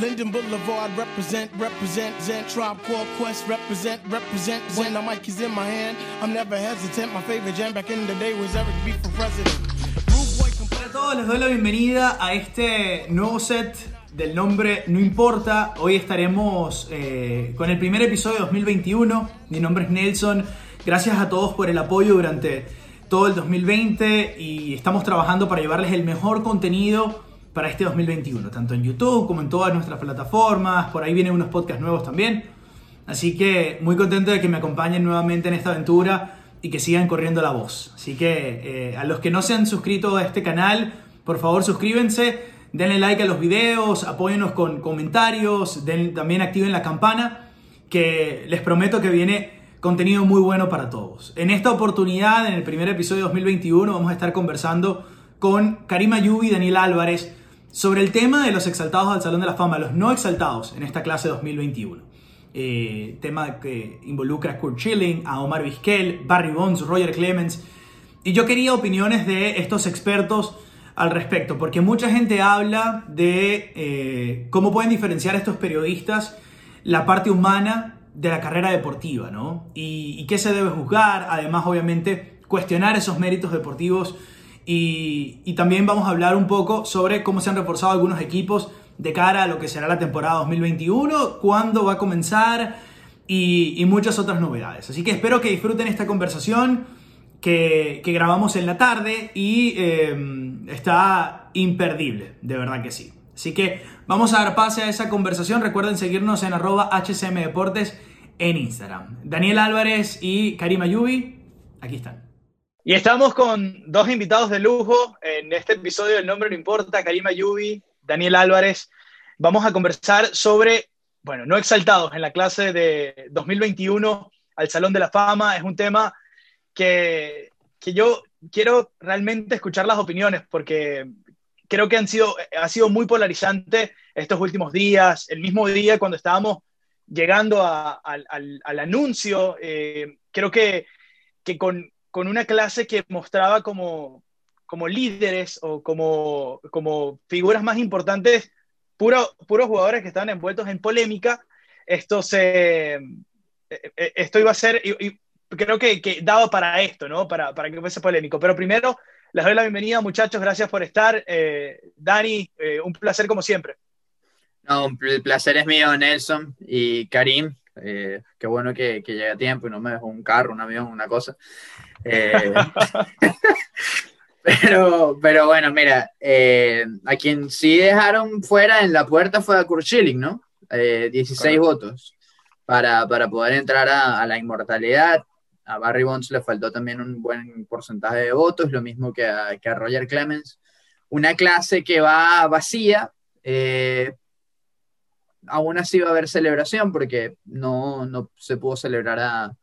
Linden Boulevard, represent, represent, Zen Tribe Called Quest, represent, represent. When the mic is in my hand, I'm never hesitant. My favorite jam back in the day was Eric B for president. Hola a todos, les doy la bienvenida a este nuevo set del nombre No Importa. Hoy estaremos eh, con el primer episodio de 2021. Mi nombre es Nelson. Gracias a todos por el apoyo durante todo el 2020 y estamos trabajando para llevarles el mejor contenido para este 2021, tanto en YouTube como en todas nuestras plataformas. Por ahí vienen unos podcasts nuevos también. Así que muy contento de que me acompañen nuevamente en esta aventura y que sigan corriendo la voz. Así que eh, a los que no se han suscrito a este canal, por favor suscríbense, denle like a los videos, apóyennos con comentarios, den- también activen la campana, que les prometo que viene contenido muy bueno para todos. En esta oportunidad, en el primer episodio de 2021, vamos a estar conversando con Karima Yubi y Daniel Álvarez sobre el tema de los exaltados al Salón de la Fama, los no exaltados en esta clase 2021. Eh, tema que involucra a Kurt Schilling, a Omar Vizquel, Barry Bonds, Roger Clemens. Y yo quería opiniones de estos expertos al respecto, porque mucha gente habla de eh, cómo pueden diferenciar estos periodistas la parte humana de la carrera deportiva, ¿no? Y, y qué se debe juzgar, además obviamente cuestionar esos méritos deportivos y, también vamos a hablar un poco sobre cómo se han reforzado algunos equipos de cara a lo que será la temporada 2021, cuándo va a comenzar y, muchas otras novedades. Así que espero que disfruten esta conversación que, grabamos en la tarde y eh, está imperdible, de verdad que sí. Así que vamos a dar pase a esa conversación. Recuerden seguirnos en arroba HCM Deportes en Instagram. Daniel Álvarez y Karima Yubi, aquí están. Y estamos con dos invitados de lujo en este episodio del Nombre No Importa, Karima Yubi, Daniel Álvarez. Vamos a conversar sobre, bueno, no exaltados en la clase de 2021 al Salón de la Fama. Es un tema que, que yo quiero realmente escuchar las opiniones porque creo que han sido, ha sido muy polarizante estos últimos días. El mismo día cuando estábamos llegando al- al anuncio, eh, creo que, que con, con una clase que mostraba como, como líderes o como, como figuras más importantes, puro, puros jugadores que estaban envueltos en polémica, esto, se, eh, eh, esto iba a ser, creo que, que daba para esto, ¿no? Para, para que fuese polémico. Pero primero, les doy la bienvenida, muchachos, gracias por estar. Eh, Dani, un placer como siempre. No, un placer es mío, Nelson y Karim. Eh, qué bueno que, que llegue a tiempo y no me dejó un carro, un avión, una cosa. Eh, pero, pero bueno, mira, eh, a quien sí dejaron fuera en la puerta fue a Kurt Schilling, ¿no? Eh, 16 votos para, para poder entrar a, a la inmortalidad. A Barry Bonds le faltó también un buen porcentaje de votos, lo mismo que a, que a Roger Clemens. Una clase que va vacía. Aún así va a haber celebración porque no, no se pudo celebrar a,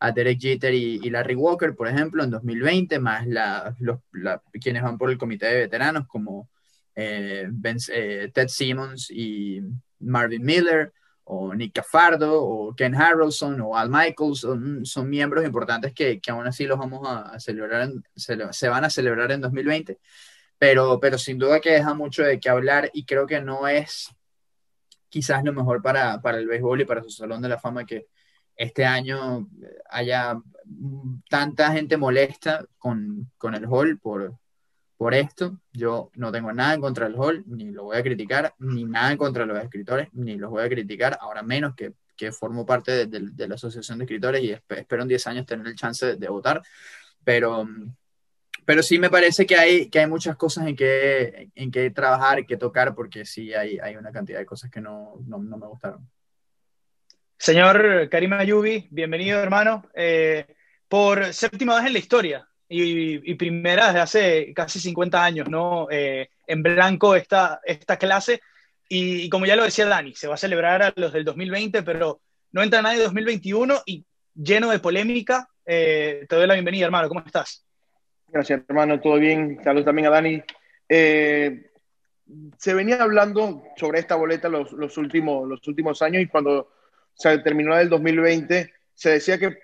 a Derek Jeter y, Larry Walker, por ejemplo, en 2020, más la, los, la- quienes van por el comité de veteranos como eh, eh, Ted Simmons y Marvin Miller, o Nick Cafardo, o Ken Harrelson, o Al Michaels, son, son miembros importantes que, que aún así los vamos a, celebrar, se, se van a celebrar en 2020, pero, pero sin duda que deja mucho de qué hablar y creo que no es quizás lo mejor para, para el béisbol y para su Salón de la Fama que este año haya mm, tanta gente molesta con, con el hall por, por esto. Yo no tengo nada en contra del hall, ni lo voy a criticar, ni nada contra los escritores, ni los voy a criticar, ahora menos que, que formo parte de, de- de la Asociación de Escritores y esp- espero en 10 años tener el chance de, de votar, pero, pero sí me parece que hay, que hay muchas cosas en que, en que trabajar, que tocar, porque sí hay, hay una cantidad de cosas que no, no, no me gustaron. Señor Karim Ayubi, bienvenido hermano, eh, por séptima vez en la historia y, y primera desde hace casi 50 años, ¿no? Eh, en blanco esta, esta clase y, y como ya lo decía Dani, se va a celebrar a los del 2020, pero no entra nadie de 2021 y lleno de polémica. Eh, te doy la bienvenida hermano, ¿cómo estás? Gracias, hermano, todo bien. Saludos también a Dani. Eh, se venía hablando sobre esta boleta los, los, últimos, los últimos años y cuando se terminó el 2020, se decía que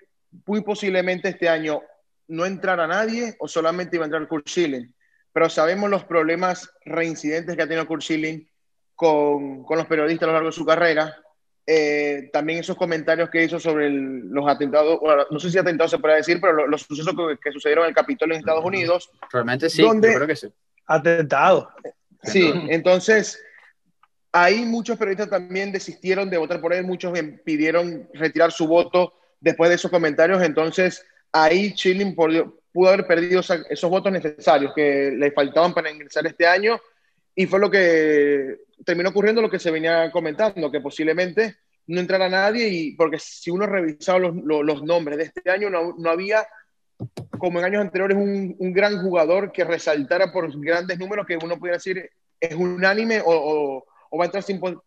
muy posiblemente este año no entrara nadie o solamente iba a entrar Kurt Schilling. Pero sabemos los problemas reincidentes que ha tenido Kurt Schilling con, con, los periodistas a lo largo de su carrera. Eh, también esos comentarios que hizo sobre los atentados, bueno, no sé si atentados se puede decir, pero los, sucesos que, que, sucedieron en el Capitolio en Estados Unidos. Realmente sí, donde, yo creo que sí. Atentados. Sí, entonces ahí muchos periodistas también desistieron de votar por él, muchos pidieron retirar su voto después de esos comentarios, entonces ahí Chilling pudo haber perdido esos votos necesarios que le faltaban para ingresar este año y fue lo que terminó ocurriendo lo que se venía comentando, que posiblemente no entrara nadie y porque si uno revisaba los, los, nombres de este año no, no, había como en años anteriores un, un, gran jugador que resaltara por grandes números que uno pudiera decir es unánime o, o, o va a entrar sin, con,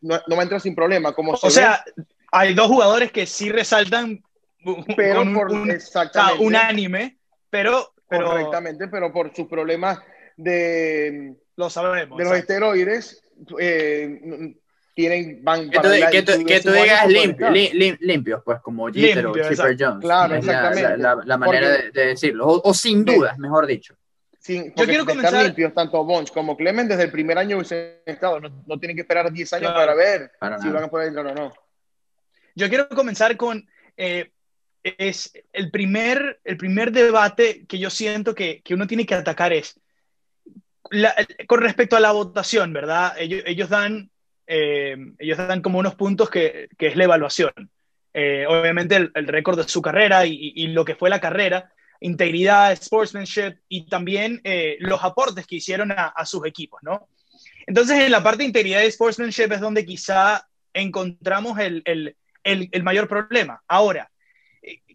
no, no, va a entrar sin problema. Como o sea, hay dos jugadores que sí resaltan pero por, un, exactamente, unánime, pero, pero, Correctamente, pero por sus problemas de, lo sabemos, de los esteroides, eh, tienen, van que tú, que tú, que tú digas limpio, lim, limpios, pues como Jeter o Chipper Jones. Claro, exactamente. La, la, la manera de, de, decirlo, o, o sin dudas, mejor dicho. Sin, Yo quiero comenzar limpios, tanto Bonch como Clement desde el primer año hubiesen estado. No, no tienen que esperar 10 años claro, para ver para si van a poder entrar o no. Yo quiero comenzar con eh, es el primer, el primer debate que yo siento que, que uno tiene que atacar es la, con respecto a la votación, ¿verdad? Ellos, dan, eh, ellos dan como unos puntos que, es la evaluación. Eh, obviamente el, récord de su carrera y, lo que fue la carrera, integridad, sportsmanship y también eh, los aportes que hicieron a, sus equipos, ¿no? Entonces, en la parte de integridad y sportsmanship es donde quizá encontramos el mayor problema. Ahora,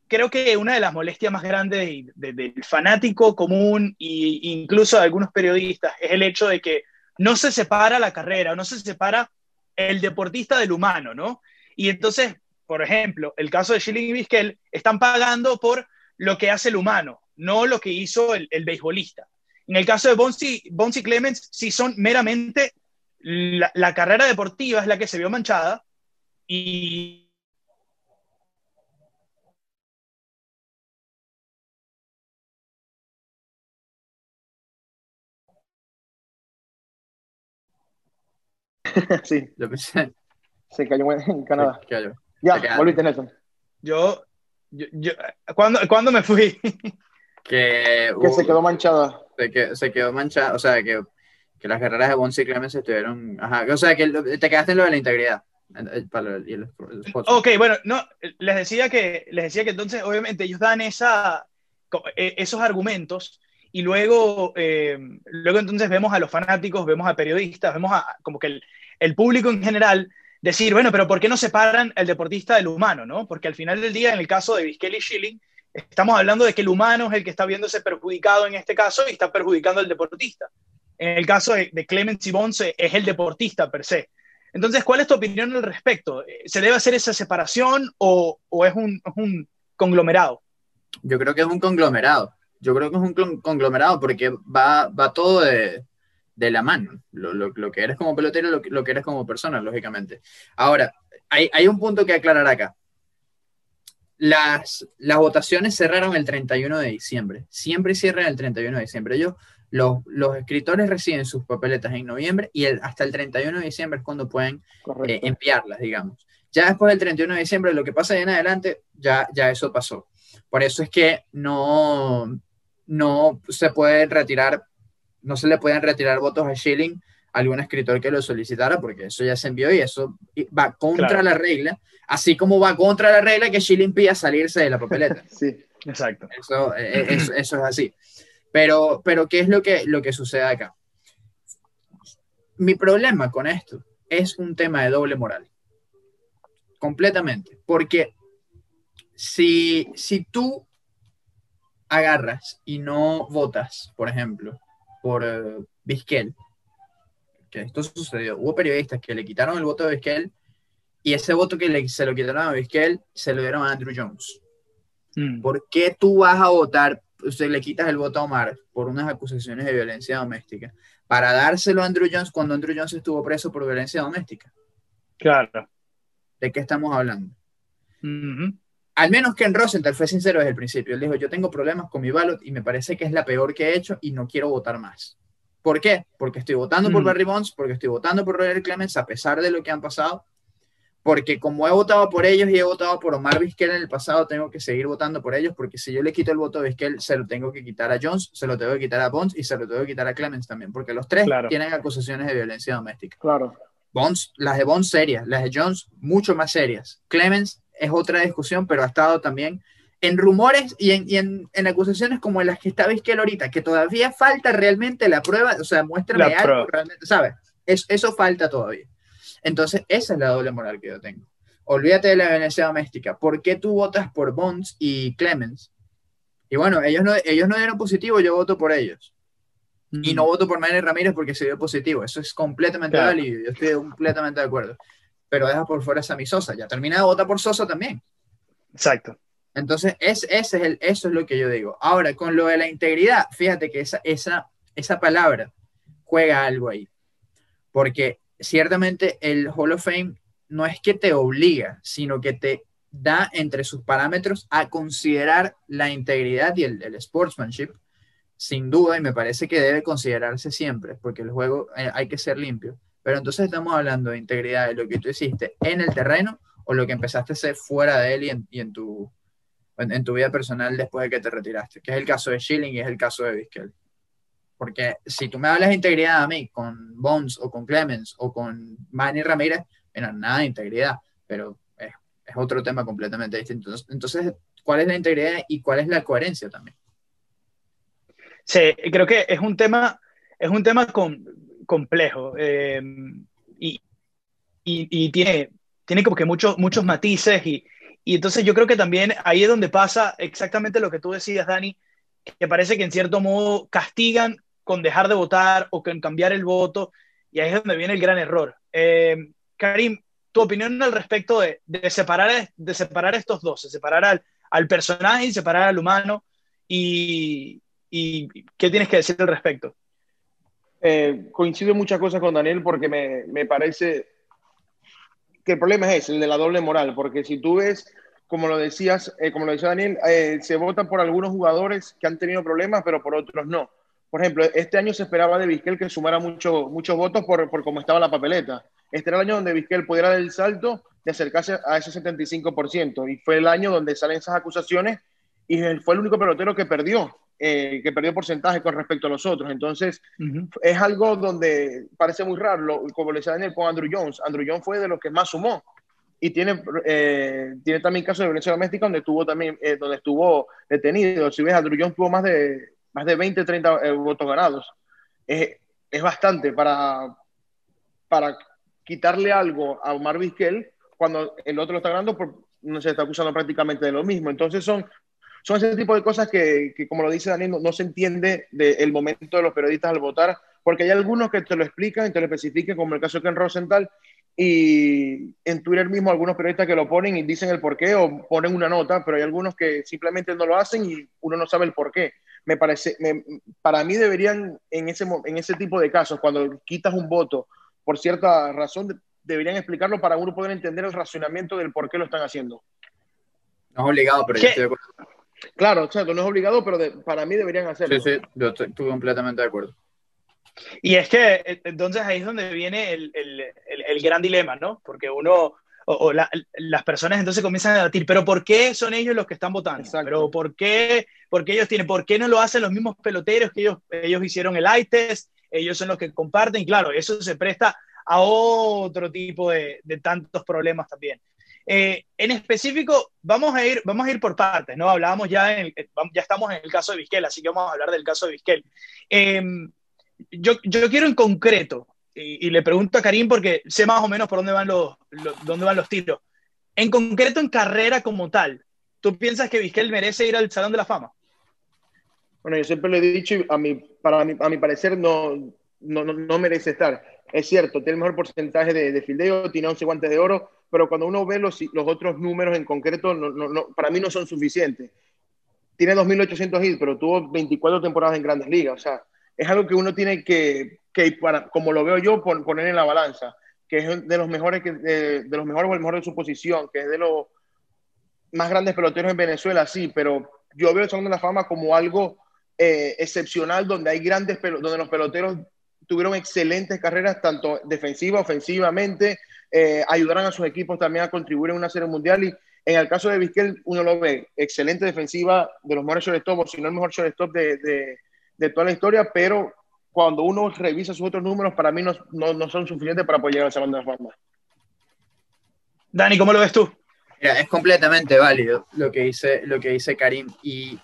creo que una de las molestias más grandes de, de, del fanático común e incluso de algunos periodistas es el hecho de que no se separa la carrera, no se separa el deportista del humano, ¿no? Y entonces, por ejemplo, el caso de Schilling y Vizquel están pagando por lo que hace el humano, no lo que hizo el, el beisbolista. En el caso de Bonsi, Bonsi Clemens, sí son meramente la, la carrera deportiva es la que se vio manchada y sí. Yo pensé. Se cayó en Canadá. Se cayó. Ya, volviste, Nelson. Yo, yo, yo ¿cuándo, ¿cuándo, me fui? que, uh, que se quedó manchada. Se, que, se quedó manchada, o sea, que, que las carreras de Bonsi Clemens estuvieron. Ajá, o sea, que te quedaste en lo de la integridad. ok, bueno, no, les decía que, les decía que entonces, obviamente, ellos dan esa, e, esos argumentos y luego, eh, luego entonces vemos a los fanáticos, vemos a periodistas, vemos a como que el, el, público en general decir, bueno, pero ¿por qué no separan el deportista del humano? ¿no? Porque al final del día, en el caso de Vizquel Schilling, estamos hablando de que el humano es el que está viéndose perjudicado en este caso y está perjudicando al deportista. En el caso de, de Clemens y Bonce es el deportista per se. Entonces, ¿cuál es tu opinión al respecto? ¿Se debe hacer esa separación o, o es, un, es un conglomerado? Yo creo que es un conglomerado yo creo que es un conglomerado porque va, va todo de, de la mano, lo, lo, lo, que eres como pelotero, lo, lo, que eres como persona, lógicamente. Ahora, hay, hay un punto que aclarar acá. Las, las votaciones cerraron el 31 de diciembre, siempre cierran el 31 de diciembre. Ellos, los, los escritores reciben sus papeletas en noviembre y el, hasta el 31 de diciembre es cuando pueden eh, enviarlas, digamos. Ya después del 31 de diciembre, lo que pasa de en adelante, ya, ya eso pasó. Por eso es que no, no se puede retirar, no se le pueden retirar votos a Schilling a algún escritor que lo solicitara, porque eso ya se envió y eso va contra claro. la regla, así como va contra la regla que Schilling pida salirse de la papeleta. sí, exacto. Eso, eso, eso, es así. Pero, pero ¿qué es lo que, lo que sucede acá? Mi problema con esto es un tema de doble moral. Completamente. Porque si, si tú agarras y no votas, por ejemplo, por uh, Vizquel, que esto sucedió, hubo periodistas que le quitaron el voto a Vizquel y ese voto que le, se lo quitaron a Vizquel se lo dieron a Andrew Jones. Mm. ¿Por qué tú vas a votar, usted le quitas el voto a Omar por unas acusaciones de violencia doméstica, para dárselo a Andrew Jones cuando Andrew Jones estuvo preso por violencia doméstica? Claro. ¿De qué estamos hablando? Mm -hmm al menos Ken Rosenthal fue sincero desde el principio. Él dijo, yo tengo problemas con mi ballot y me parece que es la peor que he hecho y no quiero votar más. ¿Por qué? Porque estoy votando por Mm. Barry Bonds, porque estoy votando por Roger Clemens a pesar de lo que han pasado, porque como he votado por ellos y he votado por Omar Vizquel en el pasado, tengo que seguir votando por ellos, porque si yo le quito el voto a Vizquel, se lo tengo que quitar a Jones, se lo tengo que quitar a Bonds y se lo tengo que quitar a Clemens también, porque los tres Claro. tienen acusaciones de violencia doméstica. Claro. Bonds, las de Bonds serias, las de Jones mucho más serias. Clemens es otra discusión, pero ha estado también en rumores y en, y en, en acusaciones como las que está Vizquel ahorita, que todavía falta realmente la prueba, o sea, muéstrame La algo realmente, ¿sabes? Es- eso falta todavía. Entonces, esa es la doble moral que yo tengo. Olvídate de la violencia doméstica. ¿Por qué tú votas por Bonds y Clemens? Y bueno, ellos no, ellos no dieron positivo, yo voto por ellos. Y Mm. no voto por Manny Ramírez porque se dio positivo. Eso es completamente Claro. válido. Yo estoy completamente de acuerdo. Pero deja por fuera a Sammy Sosa. Ya termina de votar por Sosa también. Exacto. Entonces, es, ese es el, eso es lo que yo digo. Ahora, con lo de la integridad, fíjate que esa, esa, esa palabra juega algo ahí. Porque ciertamente el Hall of Fame no es que te obliga, sino que te da entre sus parámetros a considerar la integridad y el, el sportsmanship, sin duda, y me parece que debe considerarse siempre, porque el juego eh, hay que ser limpio. Pero entonces estamos hablando de integridad, de lo que tú hiciste en el terreno o lo que empezaste a hacer fuera de él y en, y en tu, en, en tu vida personal después de que te retiraste, que es el caso de Schilling y es el caso de Vizquel. Porque si tú me hablas de integridad a mí con Bonds o con Clemens o con Manny Ramírez, bueno, nada de integridad, pero es, es otro tema completamente distinto. Entonces, ¿cuál es la integridad y cuál es la coherencia también? Sí, creo que es un tema, es un tema com- complejo eh, y, tiene, tiene como que muchos, muchos matices y, entonces yo creo que también ahí es donde pasa exactamente lo que tú decías, Dani, que parece que en cierto modo castigan con dejar de votar o con cambiar el voto y ahí es donde viene el gran error. Eh, Karim, tu opinión al respecto de, separar, de separar estos dos, de separar al, al personaje y separar al humano y qué tienes que decir al respecto. Eh, coincido en muchas cosas con Daniel porque me, me parece que el problema es ese, el de la doble moral, porque si tú ves, como lo decías, eh, como lo decía Daniel, eh, se vota por algunos jugadores que han tenido problemas, pero por otros no. Por ejemplo, este año se esperaba de Vizquel que sumara mucho, muchos votos por, por cómo estaba la papeleta. Este era el año donde Vizquel pudiera dar el salto de acercarse a ese 75%, y fue el año donde salen esas acusaciones, y fue el único pelotero que perdió, eh, que perdió porcentaje con respecto a los otros. Entonces, es algo donde parece muy raro, lo- como le decía Daniel con Andrew Jones. Andrew Jones fue de los que más sumó y tiene, eh, tiene también casos de violencia doméstica donde estuvo también eh, donde estuvo detenido. Si ves, Andrew Jones tuvo más de, más de 20, 30 eh, votos ganados. Es, es bastante para, para quitarle algo a Omar Vizquel cuando el otro lo está ganando, por, no se está acusando prácticamente de lo mismo. Entonces son, son ese tipo de cosas que, que como lo dice Daniel, no, no se entiende del momento de los periodistas al votar, porque hay algunos que te lo explican y te lo especifican, como el caso de Ken Rosenthal, y en Twitter mismo algunos periodistas que lo ponen y dicen el por qué o ponen una nota, pero hay algunos que simplemente no lo hacen y uno no sabe el por qué. Me parece, me- para mí deberían, en ese, mo- en ese tipo de casos, cuando quitas un voto por cierta razón, de- deberían explicarlo para uno poder entender el racionamiento del por qué lo están haciendo. No es obligado, pero yo estoy de acuerdo. Claro, o sea, no es obligado, pero de- para mí deberían hacerlo. Sí, sí, yo estoy, estoy completamente de acuerdo. Y es que eh, entonces ahí es donde viene el, el- el- el gran dilema, ¿no? Porque uno, o, o la- las personas entonces comienzan a debatir, pero ¿por qué son ellos los que están votando? Exacto. Pero ¿por qué, por qué ellos tienen, por qué no lo hacen los mismos peloteros que ellos, ellos hicieron el test? Ellos son los que comparten, y claro, eso se presta a otro tipo de, de tantos problemas también. Eh, en específico, vamos a, ir, vamos a ir por partes, ¿no? Hablábamos ya, en, eh, ya estamos en el caso de Vizquel, así que vamos a hablar del caso de Vizquel. Eh, yo, yo quiero en concreto, y, y le pregunto a Karim porque sé más o menos por dónde van los, dónde van los tiros. En concreto, en carrera como tal, ¿tú piensas que Vizquel merece ir al Salón de la Fama? Bueno, yo siempre lo he dicho y a mi, para mi, a mi parecer no, no, no, no merece estar. Es cierto, tiene el mejor porcentaje de, de fildeo, tiene 11 guantes de oro, pero cuando uno ve los, los otros números en concreto, no, no, no, para mí no son suficientes. Tiene 2.800 hits, pero tuvo 24 temporadas en grandes ligas. O sea, es algo que uno tiene que, que para, como lo veo yo, pon- poner en la balanza, que es de los mejores, que, de, de los mejores o el mejor de su posición, que es de los más grandes peloteros en Venezuela, sí, pero yo veo el Salón de la Fama como algo eh, excepcional donde hay grandes donde los peloteros tuvieron excelentes carreras, tanto defensiva, ofensivamente, eh, ayudaron a sus equipos también a contribuir en una serie mundial. Y en el caso de Vizquel, uno lo ve, excelente defensiva, de los mejores shortstop, si no el mejor shortstop de, de, de toda la historia, pero cuando uno revisa sus otros números, para mí no, no, no son suficientes para poder llegar al Salón de la Fama. Dani, ¿cómo lo ves tú? Mira, es completamente válido lo que dice, lo que dice Karim y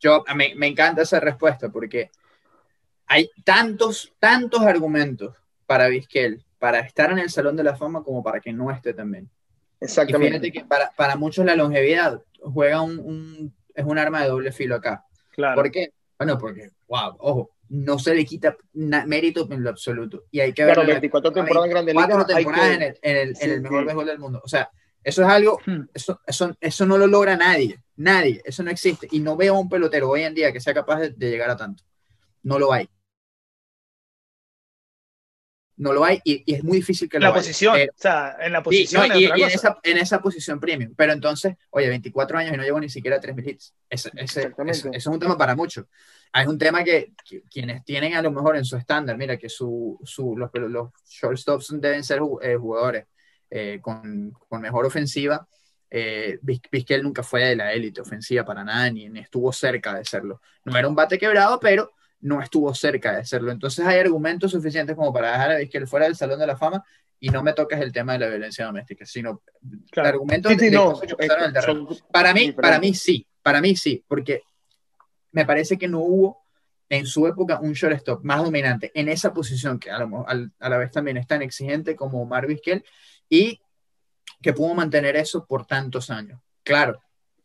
yo me, me encanta esa respuesta porque hay tantos, tantos argumentos para Vizquel, para estar en el Salón de la Fama como para que no esté también. Exactamente. Y fíjate que para, para muchos la longevidad juega un, un, es un arma de doble filo acá. Claro. ¿Por qué? Bueno, porque, wow, ojo, no se le quita mérito en lo absoluto. Y hay que ver. Claro, 24 temporadas en Grandes Ligas. Cuatro temporadas que... en, el, en, el, sí, en el, mejor sí. béisbol del mundo. O sea, eso es algo, hmm. eso, eso, eso, no lo logra nadie. Nadie. Eso no existe. Y no veo a un pelotero hoy en día que sea capaz de, de llegar a tanto. No lo hay. No lo hay y, y es muy difícil que la lo posición, haya. Eh, o sea, en la posición. No, y, y en, esa, en, esa, posición premium. Pero entonces, oye, 24 años y no llevo ni siquiera a 3.000 hits. Ese, ese, ese, es un tema para muchos. Es un tema que, que, quienes tienen a lo mejor en su estándar, mira, que su, su, los, los shortstops deben ser eh, jugadores eh, con, con, mejor ofensiva. Eh, Vizquel nunca fue de la élite ofensiva para nada, ni, ni estuvo cerca de serlo. No era un bate quebrado, pero no estuvo cerca de hacerlo. Entonces hay argumentos suficientes como para dejar a Vizquel fuera del Salón de la Fama y no me toques el tema de la violencia doméstica, sino claro. argumentos sí, sí, de, no, de es, son, para mí, para mí sí, para mí sí, porque me parece que no hubo en su época un shortstop más dominante en esa posición que a, lo, a la vez también es tan exigente como Omar Vizquel y que pudo mantener eso por tantos años. Claro,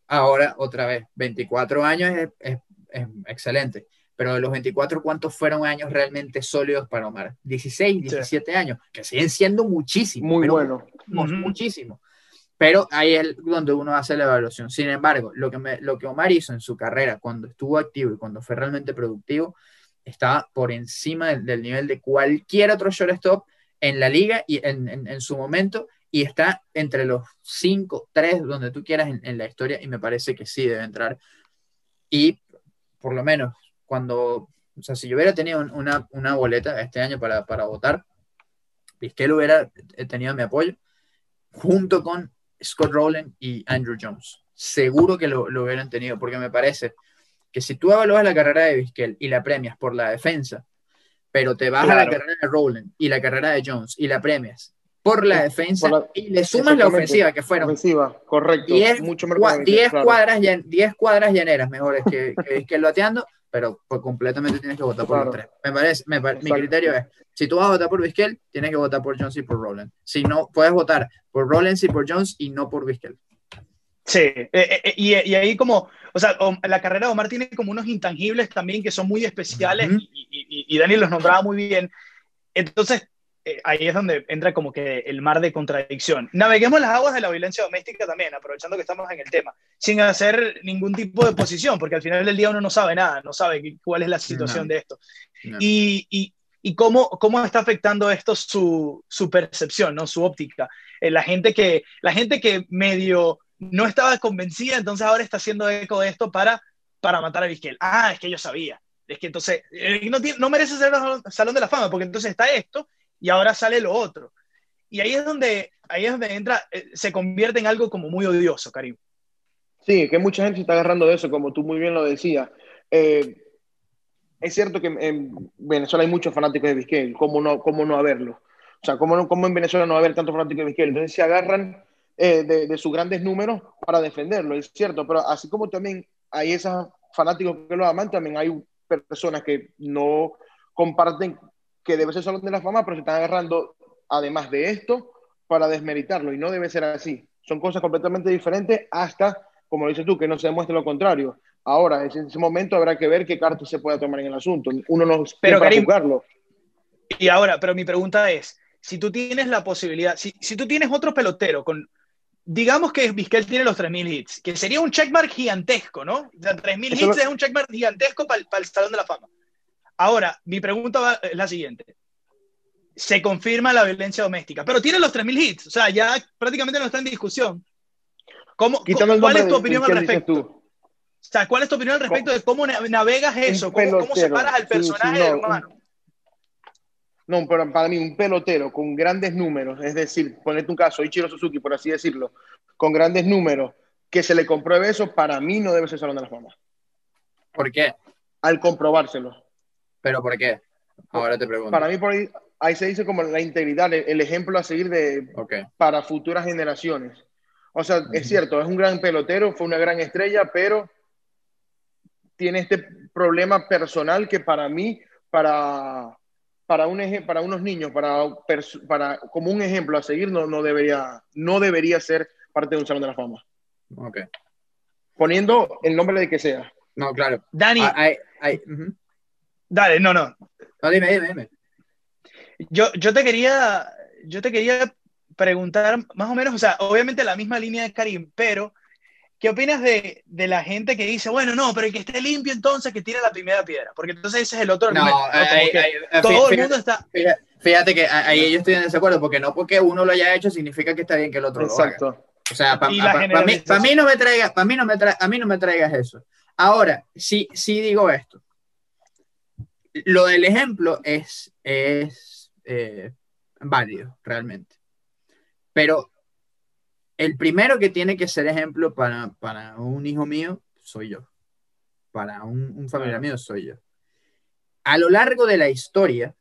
ahora otra vez, 24 años es, es, es excelente pero de los 24, ¿cuántos fueron años realmente sólidos para Omar? 16, 17 sí. años, que siguen siendo muchísimos. Muy bueno. Uh -huh. Muchísimo. Pero ahí es donde uno hace la evaluación. Sin embargo, lo que, me, lo que Omar hizo en su carrera, cuando estuvo activo y cuando fue realmente productivo, estaba por encima del, del nivel de cualquier otro shortstop en la liga y en, en, en, su momento, y está entre los 5, 3, donde tú quieras en, en la historia, y me parece que sí debe entrar. Y por lo menos cuando, o sea, si yo hubiera tenido una, una boleta este año para, para votar, Vizquel hubiera tenido mi apoyo, junto con Scott Rowland y Andrew Jones. Seguro que lo, lo hubieran tenido, porque me parece que si tú evalúas la carrera de Vizquel y la premias por la defensa, pero te vas claro. a la carrera de Rowland y la carrera de Jones y la premias por la defensa por la, y le sumas la ofensiva que fueron ofensiva, correcto 10 mucho claro. cuadras, cuadras llaneras mejores que, que, que loteando pero pues, completamente tienes que votar por claro. los tres. Me parece, me, mi criterio es, si tú vas a votar por Vizquel, tienes que votar por Jones y por Rowland. Si no, puedes votar por Rowland y por Jones y no por Vizquel. Sí, eh, eh, y, y, ahí como, o sea, la carrera de Omar tiene como unos intangibles también que son muy especiales uh -huh. y, y, y, Daniel los nombraba muy bien. Entonces, eh, ahí es donde entra como que el mar de contradicción. Naveguemos las aguas de la violencia doméstica también, aprovechando que estamos en el tema, sin hacer ningún tipo de posición, porque al final del día uno no sabe nada, no sabe cuál es la situación no. de esto. No. Y, y, y, cómo, cómo está afectando esto su, su percepción, ¿no? su óptica. Eh, la, gente que, la gente que medio no estaba convencida, entonces ahora está haciendo eco de esto para, para matar a Vizquel. Ah, es que yo sabía. Es que entonces eh, no, no merece ser el Salón de la Fama, porque entonces está esto y ahora sale lo otro. Y ahí es donde, ahí es donde entra, eh, se convierte en algo como muy odioso, Karim. Sí, que mucha gente se está agarrando de eso, como tú muy bien lo decías. Eh, es cierto que en Venezuela hay muchos fanáticos de Vizquel, ¿cómo no, cómo no haberlo? O sea, ¿cómo, no, ¿cómo en Venezuela no haber tantos fanáticos de Vizquel? Entonces se agarran eh, de, de, sus grandes números para defenderlo, es cierto, pero así como también hay esos fanáticos que lo aman, también hay personas que no comparten que debe ser Salón de la Fama, pero se están agarrando, además de esto, para desmeritarlo, y no debe ser así. Son cosas completamente diferentes hasta, como dices tú, que no se demuestre lo contrario. Ahora, en ese momento habrá que ver qué cartas se pueda tomar en el asunto. Uno no pero, para Karim, jugarlo. Y ahora, pero mi pregunta es, si tú tienes la posibilidad, si, si tú tienes otro pelotero con, digamos que Vizquel tiene los 3.000 hits, que sería un checkmark gigantesco, ¿no? O sea, 3.000 hits lo... es un checkmark gigantesco para el Salón de la Fama. Ahora, mi pregunta es la siguiente. Se confirma la violencia doméstica, pero tiene los 3.000 hits, o sea, ya prácticamente no está en discusión. ¿Cómo, ¿Cuál es tu opinión al respecto? O sea, ¿cuál es tu opinión al respecto de cómo navegas eso? ¿Cómo, ¿Cómo, separas al personaje sí, sí, no, del humano? no, pero para mí un pelotero con grandes números, es decir, ponete un caso, Ichiro Suzuki, por así decirlo, con grandes números, que se le compruebe eso, para mí no debe ser Salón de la Fama. ¿Por qué? Al comprobárselo. ¿Pero por qué? Ahora te pregunto. Para mí, por ahí, ahí se dice como la integridad, el, el ejemplo a seguir de, Ok. para futuras generaciones. O sea, es cierto, es un gran pelotero, fue una gran estrella, pero tiene este problema personal que para mí, para, para, un eje- para unos niños, para, para, como un ejemplo a seguir, no, no, debería, no debería ser parte de un Salón de la Fama. Ok. Poniendo el nombre de que sea. No, claro. Dani, Ah, hay- hay- ujú. Dale, no, no. No, dime, dime, dime. Yo, yo te quería, yo te quería preguntar más o menos, o sea, obviamente la misma línea de Karim, pero ¿qué opinas de, de la gente que dice, bueno, no, pero el que esté limpio entonces que tire la primera piedra? Porque entonces ese es el otro No, argumento, ¿no? Como hay- que hay- hay- todo el fíjate- mundo está... Fíjate, fíjate que ahí yo estoy en desacuerdo, porque no porque uno lo haya hecho significa que está bien que el otro lo haga. Exacto. O sea, para mí, pa' mí no me traigas, para mí no me tra- a mí no me traigas eso. Ahora, sí, sí digo esto. Lo del ejemplo es, es eh, válido, realmente. Pero el primero que tiene que ser ejemplo para, para un hijo mío soy yo. Para un, un familiar mío soy yo. A lo largo de la historia,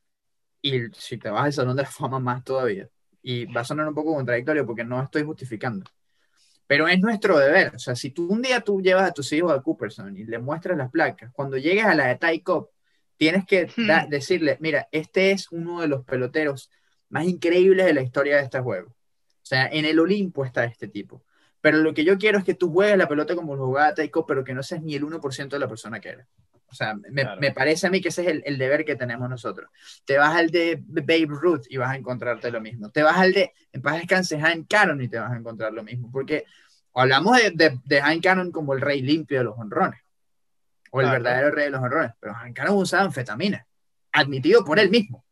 y si te vas al Salón de la Fama más todavía, y va a sonar un poco contradictorio porque no estoy justificando, pero es nuestro deber. O sea, si tú un día tú llevas a tus hijos a Cooperson y le muestras las placas, cuando llegues a la de Ty Cobb, tienes que da- decirle, mira, este es uno de los peloteros más increíbles de la historia de este juego. O sea, en el Olimpo está este tipo. Pero lo que yo quiero es que tú juegues la pelota como lo jugaba Cobb, pero que no seas ni el 1% de la persona que eres. O sea, me, Claro. me parece a mí que ese es el, el deber que tenemos nosotros. Te vas al de Babe Ruth y vas a encontrarte lo mismo. Te vas al de, en paz descanse, Hank Cannon y te vas a encontrar lo mismo. Porque hablamos de, de, de Hank Cannon como el rey limpio de los honrones. O el Claro. verdadero rey de los honrones. Pero Hank Cannon usaba anfetamina. Admitido por él mismo.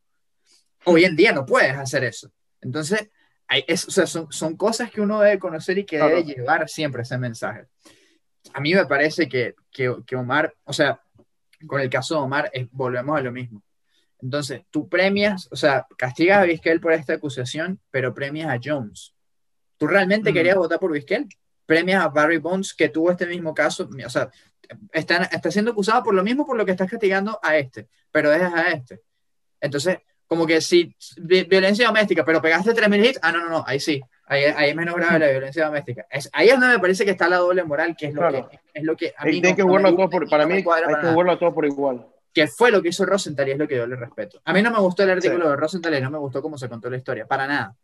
Hoy en día no puedes hacer eso. Entonces, hay, es- o sea, son, son cosas que uno debe conocer y que Claro. debe llevar siempre ese mensaje. A mí me parece que, que, que Omar, o sea, con el caso de Omar, es- volvemos a lo mismo. Entonces, tú premias, o sea, castigas a Vizquel por esta acusación, pero premias a Jones. ¿Tú realmente Mm. querías votar por Vizquel? Premias a Barry Bonds, que tuvo este mismo caso, o sea, está, está siendo acusado por lo mismo por lo que estás castigando a este, pero dejas a este. Entonces, como que si vi- violencia doméstica, pero pegaste 3.000 hits, ah, no, no, no, ahí sí, ahí, ahí es menos grave la violencia doméstica. Es, ahí es donde me parece que está la doble moral, que es lo, Claro. que, es lo que a Hay mí que no- jugarlo gusta por, para no mí hay que jugarlo a todos por igual. que fue lo que hizo Rosenthal y es lo que yo le respeto. A mí no me gustó el artículo Sí. de Rosenthal y no me gustó cómo se contó la historia, para nada.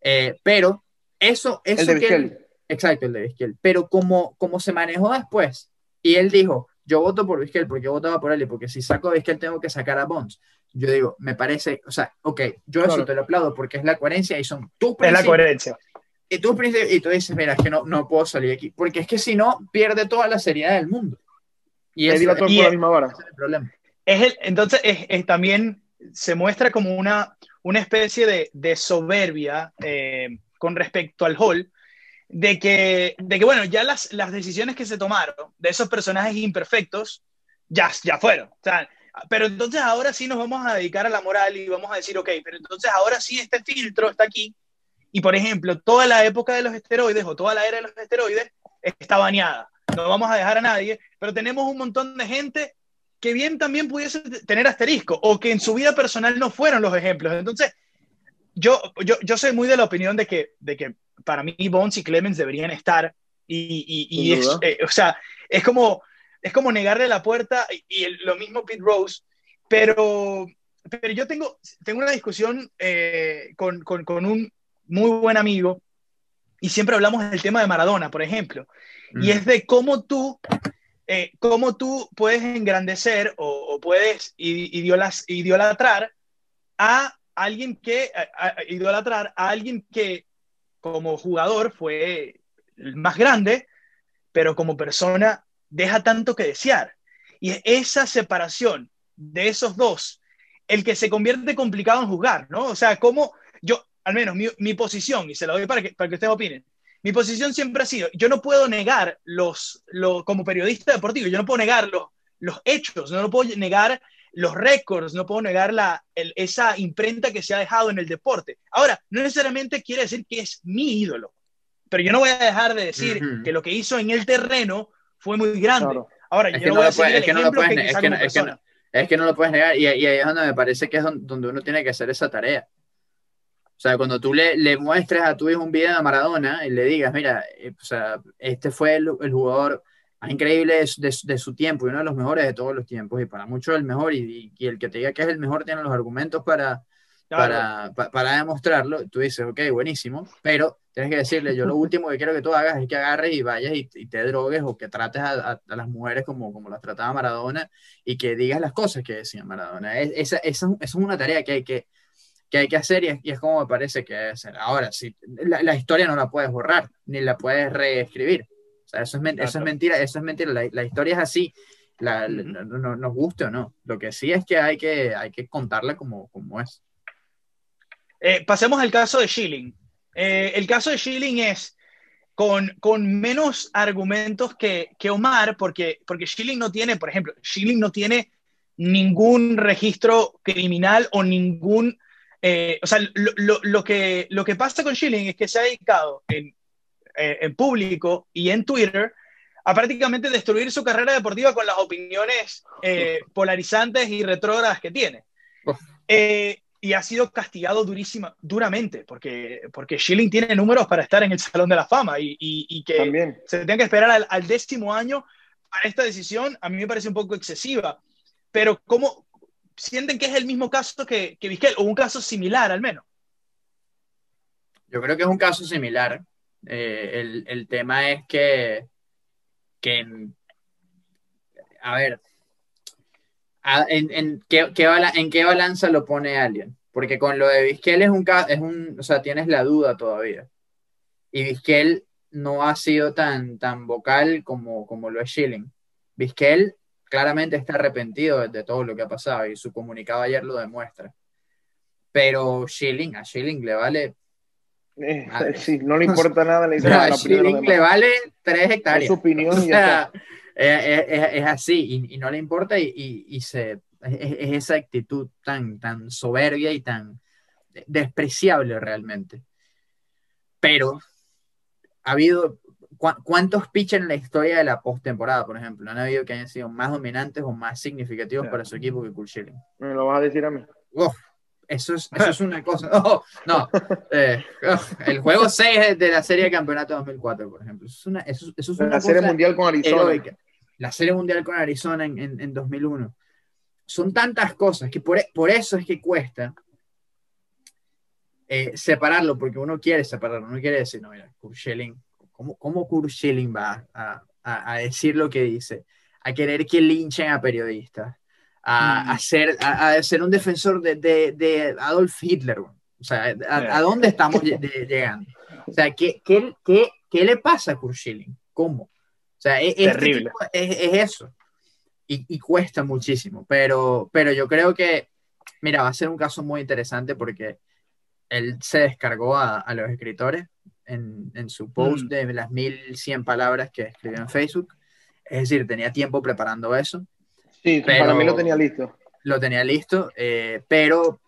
Eh, pero eso, eso El de que exacto, el de Vizquel. Pero como, como se manejó después, y él dijo, yo voto por Vizquel porque yo votaba por él y porque si saco a Vizquel tengo que sacar a Bonds. Yo digo, me parece, o sea, ok, yo eso Claro. te lo aplaudo porque es la coherencia y son tus Es la principios. coherencia. Y tú, y tú dices, mira, es que no, no puedo salir aquí, porque es que si no, pierde toda la seriedad del mundo. Y eso y- por la misma vara. es el problema. Es el, entonces, es, es también se muestra como una, una especie de, de soberbia eh, con respecto al Hall, de que, de que bueno, ya las, las decisiones que se tomaron de esos personajes imperfectos ya, ya fueron. O sea, pero entonces ahora sí nos vamos a dedicar a la moral y vamos a decir, ok, pero entonces ahora sí este filtro está aquí. Y por ejemplo, toda la época de los esteroides o toda la era de los esteroides está bañada. No vamos a dejar a nadie, pero tenemos un montón de gente que bien también pudiese tener asterisco o que en su vida personal no fueron los ejemplos. Entonces, yo, yo, yo soy muy de la opinión de que, de que para mí Bones y Clemens deberían estar. Y, y- es, eh, o sea, es como, es como negarle la puerta y, el- lo mismo Pete Rose, pero, pero yo tengo, tengo una discusión eh, con, con, con un muy buen amigo y siempre hablamos del tema de Maradona, por ejemplo, y Mm. es de cómo tú, eh, cómo tú puedes engrandecer o, o puedes idiolas- idolatrar a alguien que, a- a- idolatrar a alguien que como jugador fue el más grande, pero como persona deja tanto que desear. Y es esa separación de esos dos el que se convierte complicado en juzgar, ¿no? O sea, como yo, al menos mi, posición, y se la doy para que, para que ustedes opinen, mi posición siempre ha sido, yo no puedo negar los, lo, como periodista deportivo, yo no puedo negar los, los hechos, no lo puedo negar los récords, no puedo negar la, esa imprenta que se ha dejado en el deporte. Ahora, no necesariamente quiere decir que es mi ídolo, pero yo no voy a dejar de decir que lo que hizo en el terreno fue muy grande. Ahora, yo no voy a seguir el ejemplo que, es, que, es que no lo puedes negar y, y, ahí es donde me parece que es donde uno tiene que hacer esa tarea. O sea, cuando tú le, le muestres a tu hijo un video de Maradona y le digas, mira, eh, o sea, este fue el, el jugador más increíble de, de, su tiempo y uno de los mejores de todos los tiempos y para muchos el mejor y, y, el que te diga que es el mejor tiene los argumentos para, para, para, demostrarlo, tú dices, ok, buenísimo, pero tienes que decirle, yo lo último que quiero que tú hagas es que agarres y vayas y, te drogues o que trates a, a, las mujeres como, como las trataba Maradona y que digas las cosas que decía Maradona. esa, esa, es una tarea que hay que, que, hay que hacer y es, como me parece que debe ser. Ahora, si, la, la, historia no la puedes borrar, ni la puedes reescribir. Sea, eso es, eso es mentira, eso es mentira. La, la historia es así. La, no, nos guste o no. Lo que sí es que hay que, hay que contarla como, como es. Eh, pasemos al caso de Schilling. Eh, el caso de Schilling es con, con menos argumentos que, que, Omar, porque, porque Schilling no tiene, por ejemplo, Schilling no tiene ningún registro criminal o ningún... Eh, o sea, lo, lo, lo, que, lo que pasa con Schilling es que se ha dedicado en, en público y en Twitter a prácticamente destruir su carrera deportiva con las opiniones polarizantes y retrógradas que tiene. Eh, y ha sido castigado durísima, duramente, porque, porque Schilling tiene números para estar en el Salón de la Fama y, y, que También. se tenga que esperar al, décimo año para esta decisión, a mí me parece un poco excesiva. Pero ¿cómo sienten que es el mismo caso que, que Vizquel, o un caso similar al menos? Yo creo que es un caso similar. Eh, el, el, tema es que, que, a ver, en, en, ¿qué, qué ¿En qué balanza lo pone alguien? Porque con lo de Vizquel es un, es un, o sea, tienes la duda todavía. Y Vizquel no ha sido tan, tan vocal como, como lo es Schilling. Vizquel claramente está arrepentido de, todo lo que ha pasado y su comunicado ayer lo demuestra. Pero Schilling, a Schilling le vale. Eh, sí, no le importa nada. Le a Schilling le vale tres hectáreas. su opinión o sea, es, así y, no le importa y, se, es, esa actitud tan, tan soberbia y tan despreciable realmente. Pero ha habido cuántos pitchers en la historia de la postemporada, por ejemplo, han habido que hayan sido más dominantes o más significativos para su equipo que Kurt Schilling. ¿Me lo vas a decir a mí? Eso, es, eso es una cosa. Oh, no, eh, oh, el juego 6 de la serie de campeonato 2004, por ejemplo. Eso es una, eso, eso es una la serie mundial con Arizona la Serie Mundial con Arizona en, en, 2001. Son tantas cosas que por, por eso es que cuesta eh, separarlo, porque uno quiere separarlo, uno quiere decir, no, mira, Kurt Schilling, ¿cómo, cómo Kurt Schilling va a, a, a, decir lo que dice? A querer que linchen a periodistas, a, a ser, a, ser un defensor de, de, de Adolf Hitler. O sea, ¿a, dónde estamos llegando? O sea, ¿qué, qué, qué, qué le pasa a Kurt Schilling? ¿Cómo? O sea, es, Terrible. es, es, eso. Y, y, cuesta muchísimo. Pero, pero yo creo que, mira, va a ser un caso muy interesante porque él se descargó a, a los escritores en, en su post mm. de las 1100 palabras que escribió en Facebook. Es decir, tenía tiempo preparando eso. Sí, pero para mí lo tenía listo. Lo tenía listo, eh, pero,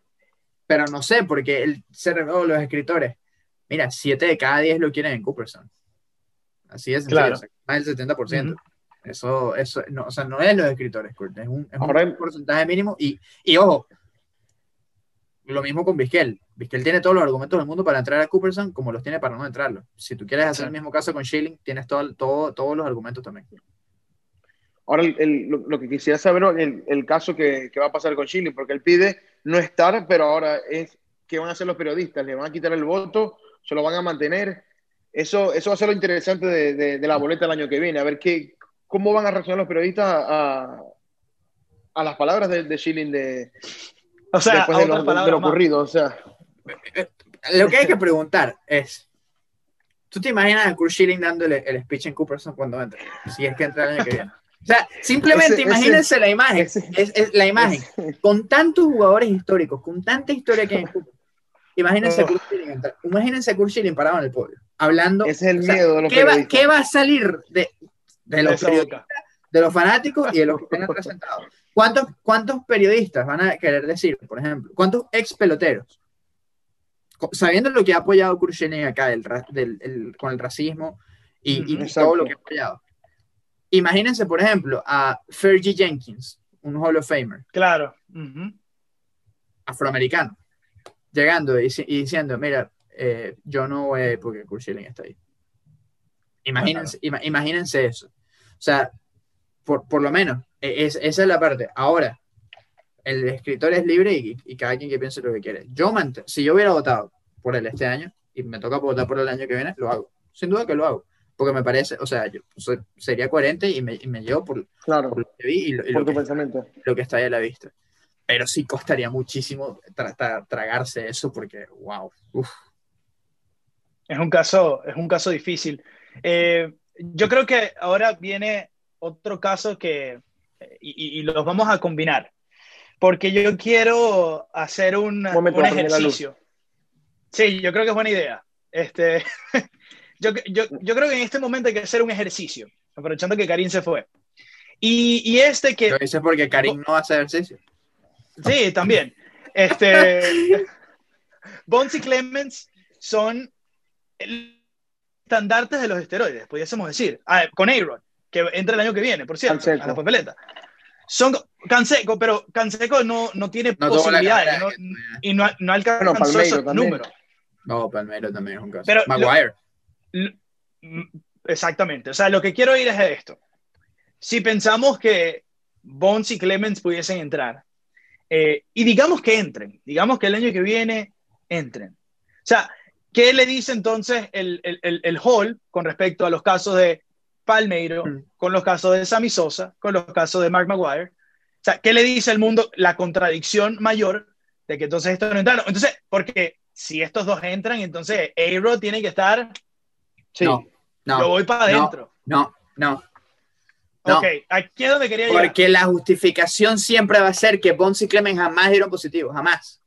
pero no sé, porque se reveló los escritores. Mira, 7 de cada 10 lo quieren en Cooperson. Así es, claro. más del 70%. Eso, eso no, o sea, no es los escritores, es un, es un porcentaje mínimo. Y, y, ojo, lo mismo con Vizquel. Vizquel tiene todos los argumentos del mundo para entrar a Cooperson como los tiene para no entrarlo. Si tú quieres hacer el mismo caso con Schilling, tienes todo, todo, todos los argumentos también. Ahora, el, lo, que quisiera saber el, el caso que, que, va a pasar con Schilling, porque él pide no estar, pero ahora es qué van a hacer los periodistas, le van a quitar el voto, se lo van a mantener. Eso, eso va a ser lo interesante de, de, la boleta el año que viene, a ver qué, cómo van a reaccionar los periodistas a, a las palabras de, de Schilling de, o sea, después de lo, de lo ocurrido. O sea. Lo que hay que preguntar es, ¿tú te imaginas a Kurt Schilling dándole el speech en Cooperson cuando entre? Si es que entra el año que viene. O sea, simplemente imagínense la imagen, es, es, la imagen, con tantos jugadores históricos, con tanta historia que hay en Imagínense, oh. Imagínense a Kurt Schilling parado en el podio, hablando. Ese es el miedo de los ¿qué va, ¿Qué va a salir de, de los, de los fanáticos y de los que estén atrás sentados? ¿Cuántos, ¿Cuántos periodistas van a querer decir, por ejemplo, cuántos ex peloteros, sabiendo lo que ha apoyado Khrushchev acá del, del, con el racismo y, y todo lo que ha apoyado? Imagínense, por ejemplo, a Fergie Jenkins, un Hall of Famer. Claro. Afroamericano. Llegando y, diciendo, mira, eh, yo no voy porque Kurt está ahí. Imagínense, imagínense eso. O sea, por, por lo menos, e, es, esa es la parte. Ahora, el escritor es libre y, cada quien que piense lo que quiere. Yo, si yo hubiera votado por él este año y me toca votar por el año que viene, lo hago. Sin duda que lo hago. Porque me parece, o sea, yo sería coherente y me, y me llevo por, claro, por, lo que vi y, lo, tu que, pensamiento. lo que está ahí a la vista. Pero sí costaría muchísimo tragarse eso porque, wow. Es un caso, es un caso difícil. Eh, yo creo que ahora viene otro caso que, y, los vamos a combinar, porque yo quiero hacer un, un ejercicio. Sí, yo creo que es buena idea. Este, yo, yo, yo, creo que en este momento hay que hacer un ejercicio, aprovechando que Karim se fue. Y, y este que... Lo dice porque Karim no hace ejercicio. Sí, también. Este, Bones y Clemens son estandartes de los esteroides, pudiésemos decir. Ah, con Aaron, que entra el año que viene, por cierto, a la papeleta. Son Canseco, pero Canseco no, no tiene posibilidades no, y no, no alcanzó bueno, esos números. No, Palmero también es un caso. Pero Maguire. Exactamente. O sea, lo que quiero ir es esto. Si pensamos que Bones y Clemens pudiesen entrar, eh, y digamos que entren, digamos que el año que viene entren. O sea, ¿qué le dice entonces el, el, el, Hall con respecto a los casos de Palmeiro, mm. con los casos de Sammy Sosa, con los casos de Mark Maguire? O sea, ¿qué le dice el mundo? La contradicción mayor de que entonces esto no entraron. Entonces, porque si estos dos entran, entonces Aero tiene que estar. Sí, no, no, yo voy para adentro. No, no, no. Ok, aquí es donde quería llegar. Porque la justificación siempre va a ser que Bones y Clemens jamás dieron positivo, jamás.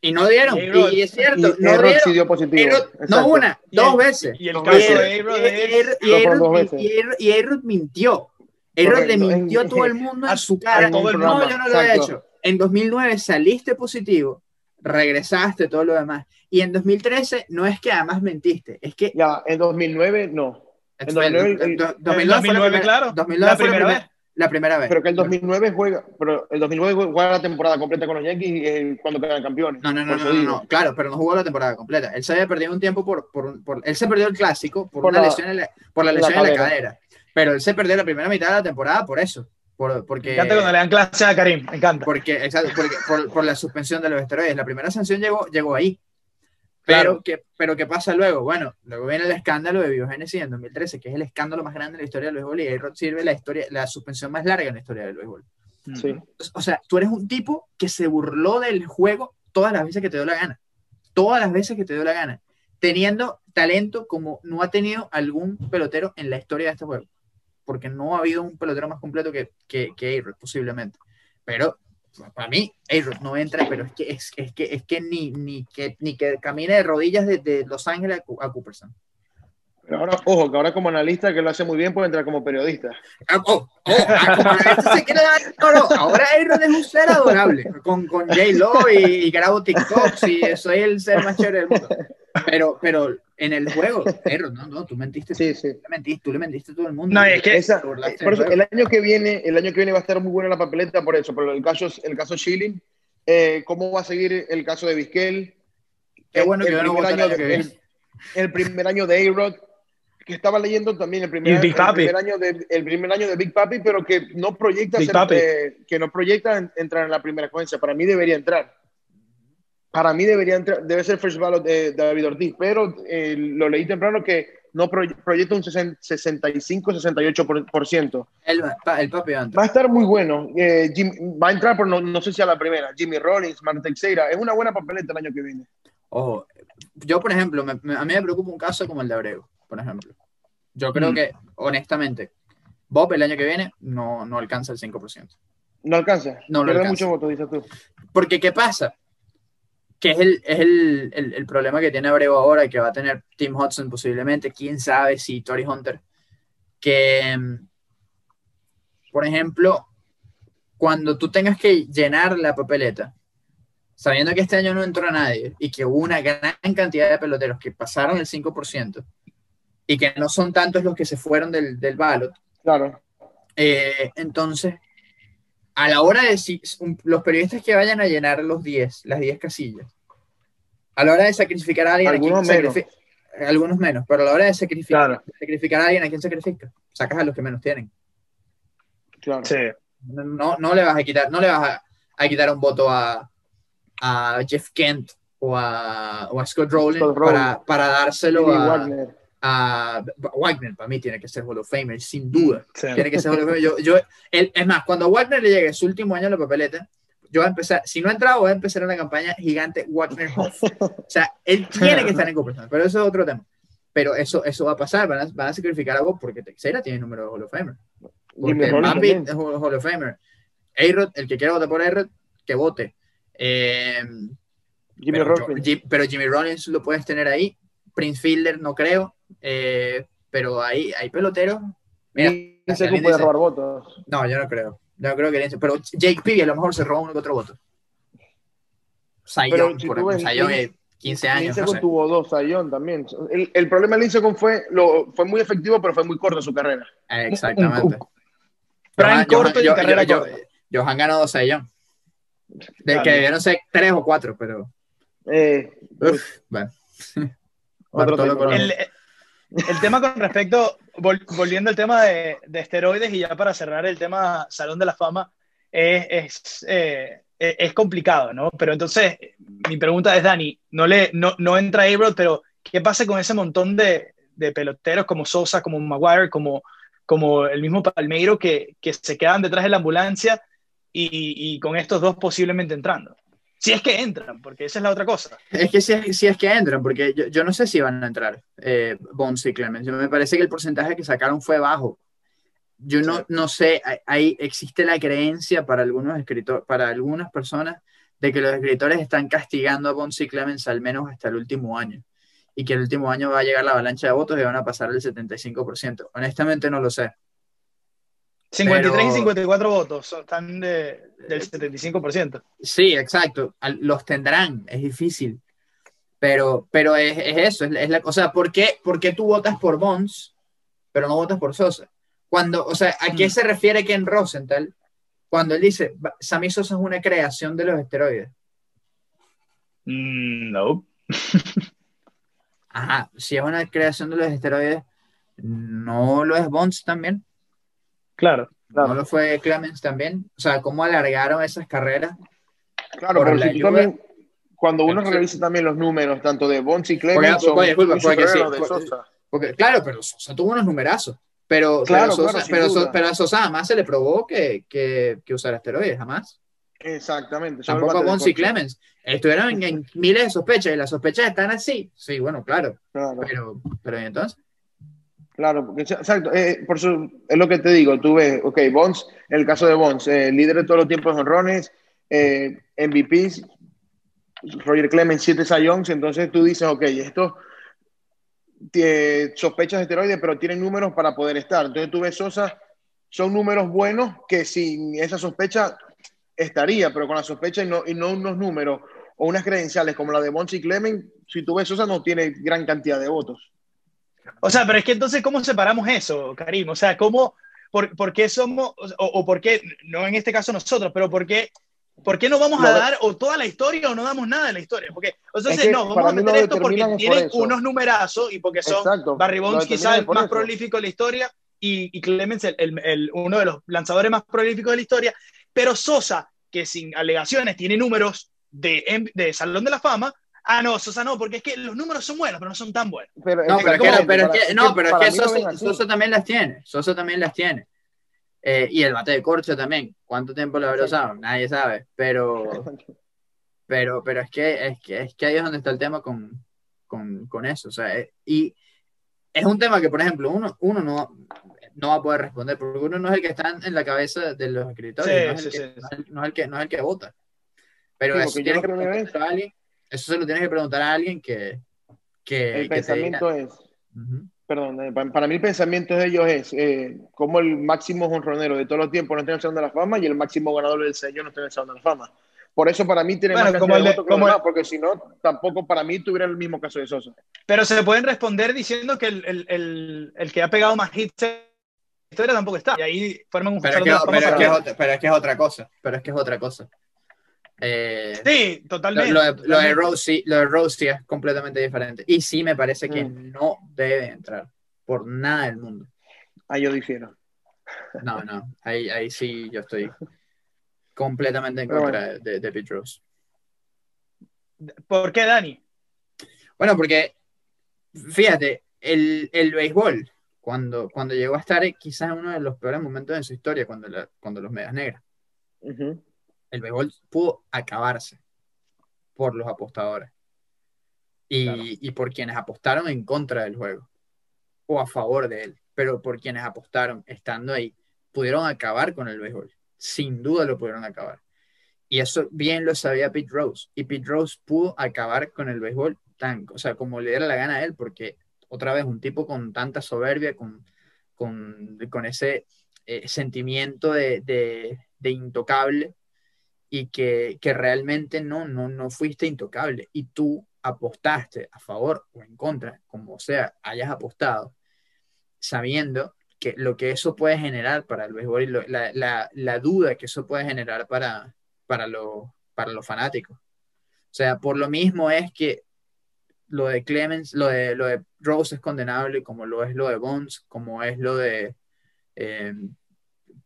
Y no dieron. Y, es cierto, no dieron. Sí dio positivo. no una, dos veces. Y el caso de Y Ayrod mintió. Ayrod le mintió a todo el mundo en su cara. no, yo no lo he hecho. En 2009 saliste positivo, regresaste, todo lo demás. Y en 2013 no es que además mentiste, es que... Ya, en 2009 no. En 2009, 2009, claro. 2009 la primera vez. La primera vez. Pero que el 2009 juega, pero el 2009 juega la temporada completa con los Yankees cuando quedan campeones. No, no, no, no, claro, pero no jugó la temporada completa. Él se había perdido un tiempo por, por, por él se perdió el clásico por, una la, lesión en la, por la lesión en la cadera. Pero él se perdió la primera mitad de la temporada por eso. Por, porque, me encanta cuando le dan clase a Karim, me encanta. Porque, exacto, porque, por, por, la suspensión de los esteroides. La primera sanción llegó, llegó ahí. Pero, ¿qué, pero ¿qué pasa luego? Bueno, luego viene el escándalo de biogénesis en 2013, que es el escándalo más grande de la historia del béisbol, y ahí sirve la, historia, la suspensión más larga en la historia del béisbol. Sí. O sea, tú eres un tipo que se burló del juego todas las veces que te dio la gana. Todas las veces que te dio la gana. Teniendo talento como no ha tenido algún pelotero en la historia de este juego. Porque no ha habido un pelotero más completo que, que, que posiblemente. Pero para mí, A-Rod no entra, pero es que, es, es que, es que, ni, ni, que, ni que camine de rodillas desde Los Ángeles a, a Cooperstown. Pero ahora, ojo, que ahora como analista, que lo hace muy bien, puede entrar como periodista. Ah, oh, oh, ah, como se quiere dar... No, no, ahora A-Rod es un ser adorable, con, con J-Lo y, y, grabo TikToks y soy el ser más chévere del mundo. Pero, pero en el juego, perro, no, no, tú mentiste. Sí, sí. Tú, mentiste, tú le mentiste a todo el mundo. No, es que esa, por eso, el año que viene, el año que viene va a estar muy buena la papeleta por eso, pero el caso, el caso Schilling, eh, cómo va a seguir el caso de Vizquel. Qué bueno el, que primer año, de, el, el, primer año de A-Rod, que estaba leyendo también el primer, el primer, año de el primer año de Big Papi, pero que no proyecta ser, eh, que no proyecta entrar en la primera secuencia. Para mí debería entrar para mí debería debe ser first ballot de, David Ortiz, pero eh, lo leí temprano que no proyecta un 65-68%. El, el papi va a estar muy bueno. Eh, va a entrar, pero no, no, sé si a la primera. Jimmy Rollins, Marta Teixeira. Es una buena papeleta el año que viene. Ojo, yo, por ejemplo, a mí me preocupa un caso como el de Abreu, por ejemplo. Yo creo mm. que, honestamente, Bob el año que viene no, no alcanza el 5%. No alcanza. No lo alcanza. mucho voto, dices tú. Porque, ¿qué pasa? Que es, el, es el, el, el, problema que tiene Abreu ahora y que va a tener Tim Hudson posiblemente, quién sabe si Tory Hunter, que, por ejemplo, cuando tú tengas que llenar la papeleta, sabiendo que este año no entró nadie y que hubo una gran cantidad de peloteros que pasaron el 5% y que no son tantos los que se fueron del, del ballot, Claro. eh, entonces, a la hora de si, un- los periodistas que vayan a llenar los 10, las 10 casillas, a la hora de sacrificar a alguien, ¿a Algunos menos. sacrifi- algunos menos, pero a la hora de sacrificar, Claro. sacrificar a alguien, ¿a quién sacrifica? Sacas a los que menos tienen. Claro. Sí. No, no, no le vas a quitar, no le vas a, a quitar un voto a, a Jeff Kent o a, o a Scott Rowland Scott Rowland. para, para dárselo Billy a, Wagner. A Wagner. Para mí tiene que ser Hall of Famer, sin duda. Sí. Tiene que ser Hall of Famer. Yo, yo, el- es más, cuando a Wagner le llegue su último año en la papeleta, yo voy a empezar, si no ha entrado, voy a empezar una campaña gigante Wagner Hoff. O sea, él tiene que estar en conversación, pero eso es otro tema. Pero eso, eso va a pasar, van a, van a sacrificar a porque Teixeira tiene número de Hall of Famer. Porque es Hall of Famer. A-Rod, el que quiera votar por A-Rod, que vote. Eh, Jimmy pero. Jim- pero Jimmy Rollins lo puedes tener ahí. Prince Fielder no creo. Eh, pero ahí hay peloteros. Mira, Lindsey si alguien puede dice- robar votos. no, yo no creo. Yo no creo que Pero Jake Peavy a lo mejor se roba uno que otro voto. Si por ejemplo. Lin- eh, 15 años, no sé. tuvo dos Sayón también. El, el problema de Lincecum fue, lo, fue muy efectivo, pero fue muy corto su carrera. Eh, Exactamente. Prime Johan- corto y Johan- carrera Johan- corta. Johan ganó dos Young. De Claro. que debieron ser tres o cuatro, pero. Eh, Uf, bueno. Otro. El, el tema con respecto, vol- volviendo al tema de, de esteroides y ya para cerrar el tema Salón de la Fama, es, es, eh, es- es complicado, ¿no? Pero entonces, mi pregunta es, Dani, no, le, no, no entra Abrod, pero ¿qué pasa con ese montón de, de peloteros como Sosa, como Maguire, como, como el mismo Palmeiro que, que se quedan detrás de la ambulancia y, y con estos dos posiblemente entrando? Si es que entran, porque esa es la otra cosa. Es que si es, si es que entran, porque yo, yo no sé si van a entrar eh, Bones y Clemens. Yo- Me parece que el porcentaje que sacaron fue bajo. Yo no, Sí. no sé, ahí existe la creencia para algunos escritores, para algunas personas, de que los escritores están castigando a Bones y Clemens al menos hasta el último año. Y que el último año va a llegar la avalancha de votos y van a pasar el 75%. Honestamente no lo sé. 53 Pero- y 54 votos, son- están de- del 75%. Sí, exacto. Los tendrán, es difícil. Pero, pero es, es eso. Es, la- es la, o sea, ¿por qué, por qué tú votas por Bonds, pero no votas por Sosa? Cuando, o sea, ¿a qué Mm. se refiere Ken Rosenthal cuando él dice, "Ba- Sammy Sosa es una creación de los esteroides? Mm, no. Ajá, si es una creación de los esteroides, ¿no lo es Bonds también? Claro. Claro. ¿No lo fue Clemens también? O sea, ¿cómo alargaron esas carreras? Claro, Por ayuda. también, cuando uno revisa también los números, tanto de Bonds y Clemens, Porque- son porque sí, de porque- Sosa. Porque, claro, pero Sosa tuvo unos numerazos. Pero, Claro, pero, Sosa, claro, pero, So- duda. pero a Sosa jamás se le probó que, que, que usara esteroides, jamás. Exactamente. Tampoco a corcho. Clemens. Estuvieron en, en miles de sospechas y las sospechas están así. Sí, bueno, claro. Claro, Pero, pero ¿y entonces? Claro, exacto, eh, por eso es lo que te digo, tú ves, ok, Bonds, el caso de Bonds, eh, líder de todos los tiempos en honrones, eh, MVPs, Roger Clemens, 7 Sayons, entonces tú dices, ok, esto sospechas de esteroides, pero tienen números para poder estar. Entonces tú ves Sosa, son números buenos que sin esa sospecha estaría, pero con la sospecha y no, y no unos números o unas credenciales como la de Bonds y Clemens, si tú ves Sosa no tiene gran cantidad de votos. O sea, pero es que entonces, ¿cómo separamos eso, Karim? O sea, ¿cómo, por, por qué somos, o, o por qué, no en este caso nosotros, pero por qué, por qué no vamos a de- dar o toda la historia o no damos nada de la historia? Porque, entonces, Es que no, vamos a meter esto porque es por tienen eso. unos numerazos y porque son Exacto, Barry Bonds quizás el por más eso. prolífico de la historia y, y Clemens el, el- el- uno de los lanzadores más prolíficos de la historia, pero Sosa, que sin alegaciones tiene números de, de Salón de la Fama, ah, no, Sosa no, porque es que los números son buenos, pero no son tan buenos. Pero, No, pero es que, pero es que- no, pero es que Sosa. Sosa también las tiene. Sosa también las tiene. Eh, y el bate de corcho también. ¿Cuánto tiempo lo habrá usado? Nadie sabe. Pero, pero, pero es que, es que, es que ahí es donde está el tema con, con, con eso. O sea, eh, y es un tema que, por ejemplo, uno, uno no, no va a poder responder, porque uno no es el que está en la cabeza de los escritores, Sí, no, es el sí, que, no es el- no es el que, no es el que vota. Pero Sí, eso, lo que preguntar a alguien, eso se lo tienes que preguntar a alguien que, que, El que te diga. pensamiento es, Ujú. perdón, eh, pa- para mí el pensamiento de ellos es eh, como el máximo jonronero de todos los tiempos no está en el Salón de la Fama y el máximo ganador del sello no está en el Salón de la Fama. Por eso para mí tiene Bueno, más como el de de- votos que los como el- demás, porque si no, tampoco para mí tuviera el mismo caso de Sosa. Pero se pueden responder diciendo que el, el, el, el que ha pegado más hits en la historia tampoco está. Y ahí forman un Pero es, que, pero, es es otra, pero es que es otra cosa. Pero es que es otra cosa. Eh, Sí, lo, totalmente. lo de, lo de totalmente. Rose, sí- lo de Rose sí es completamente diferente. Y sí me parece que Mm. no debe entrar por nada del mundo. Ahí yo difiero. No, no. Ahí, ahí sí yo estoy completamente en contra de, de Pete Rose. ¿Por qué, Dani? Bueno, porque fíjate, el, el béisbol, cuando, cuando llegó a estar quizás en uno de los peores momentos en su historia, cuando, la- cuando los medias negras, Ujú. El béisbol pudo acabarse por los apostadores y, Claro. y por quienes apostaron en contra del juego o a favor de él, pero por quienes apostaron estando ahí, pudieron acabar con el béisbol. Sin duda lo pudieron acabar. Y eso bien lo sabía Pete Rose. Y Pete Rose pudo acabar con el béisbol tan, o sea, como le diera la gana a él, porque otra vez un tipo con tanta soberbia, con, con, con ese eh, sentimiento de, de, de intocable y que, que realmente no, no, no fuiste intocable y tú apostaste a favor o en contra, como sea, hayas apostado, sabiendo que lo que eso puede generar para el béisbol y lo- la, la, la duda que eso puede generar para, para, lo- para los fanáticos. O sea, por lo mismo es que lo de Clemens, lo de, lo de Rose es condenable, como lo es lo de Bonds, como es lo de eh,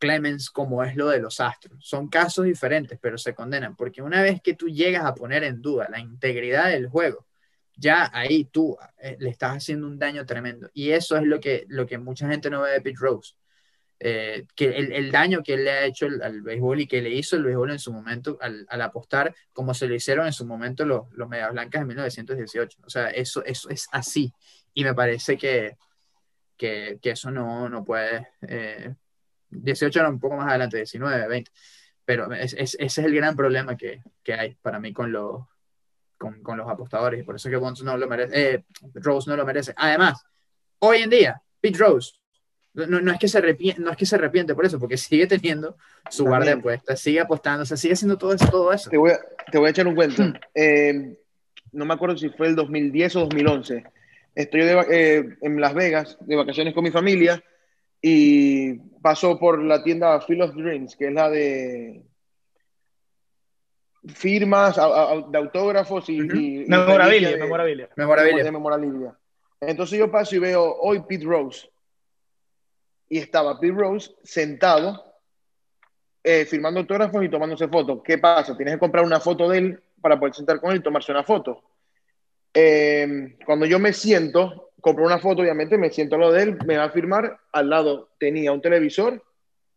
Clemens, como es lo de los Astros. Son casos diferentes, pero se condenan, porque una vez que tú llegas a poner en duda la integridad del juego, ya ahí tú eh, le estás haciendo un daño tremendo. Y eso es lo que, lo que mucha gente no ve de Pete Rose. Eh, que el, el daño que él le ha hecho al, al béisbol y que le hizo el béisbol en su momento al, al apostar, como se lo hicieron en su momento los, los Medias Blancas en 1918. O sea, eso, eso es así. Y me parece que, que, eso no, no puede. eh, 18 era un poco más adelante, 19, 20. Pero es- es- ese es el gran problema que, que hay para mí con los, con, con los apostadores. Y por eso que Bonds no lo merece, eh, Rose no lo merece. Además, hoy en día, Pete Rose no, no es que se arrepiente, no es que se arrepiente por eso, porque sigue teniendo su bar de apuestas, sigue apostando, o sea, sigue haciendo todo eso. Todo eso. Te voy a, te voy a echar un cuento. Hmm. Eh, no me acuerdo si fue el 2010 o 2011. Estoy de eh, en Las Vegas de vacaciones con mi familia y paso por la tienda Field of Dreams, que es la de firmas a- a- de autógrafos y, Ujú. y- y Memorabilia, de- memorabilia. Memorabilia. de memorabilia. Entonces yo paso y veo hoy Pete Rose. Y estaba Pete Rose sentado, eh, firmando autógrafos y tomándose fotos. ¿Qué pasa? Tienes que comprar una foto de él para poder sentar con él y tomarse una foto. Eh, cuando yo me siento, compro una foto, obviamente, me siento a lo de él, me va a firmar. Al lado tenía un televisor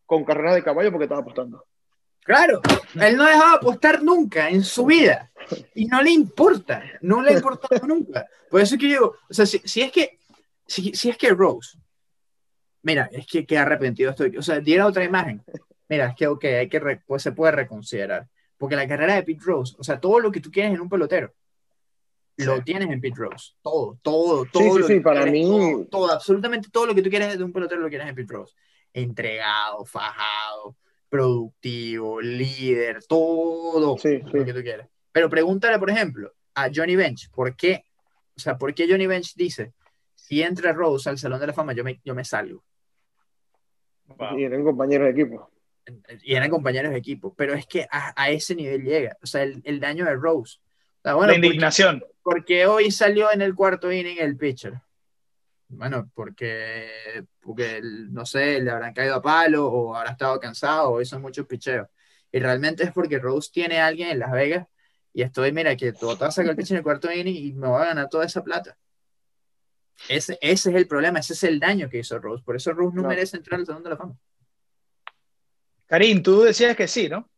con carreras de caballo porque estaba apostando. Claro, él no dejaba apostar nunca en su vida y no le importa, no le ha importado nunca. Por eso es que yo, o sea, si, si es que, si, si es que Rose, mira, es que, que arrepentido estoy, o sea, diera otra imagen, mira, es que, ok, hay que, pues, se puede reconsiderar, porque la carrera de Pete Rose, o sea, todo lo que tú quieres en un pelotero, lo tienes en Pete Rose, todo, todo, todo. Sí, sí, lo sí, que para quieres, mí- todo, todo, absolutamente todo lo que tú quieres de un pelotero lo quieres en Pete Rose. Entregado, fajado, productivo, líder, todo Sí, lo sí. que tú quieras. Pero pregúntale, por ejemplo, a Johnny Bench, ¿por qué? O sea, ¿por qué Johnny Bench dice, si entra Rose al Salón de la Fama, yo me, yo me salgo? Wow. Y eran compañeros de equipo. Y eran compañeros de equipo, pero es que a, a ese nivel llega, o sea, el, el daño de Rose. O sea, bueno, la indignación. porque hoy salió en el cuarto inning el pitcher. Bueno, porque, porque no sé, le habrán caído a palo o habrá estado cansado o hizo muchos picheos. Y realmente es porque Rose tiene a alguien en Las Vegas y estoy, mira, que tú vas a sacar el pitcher en el cuarto inning y me voy a ganar toda esa plata. Ese, ese es el problema, ese es el daño que hizo Rose. Por eso Rose no No. merece entrar al Salón de la Fama. Karim, tú decías que sí, ¿no?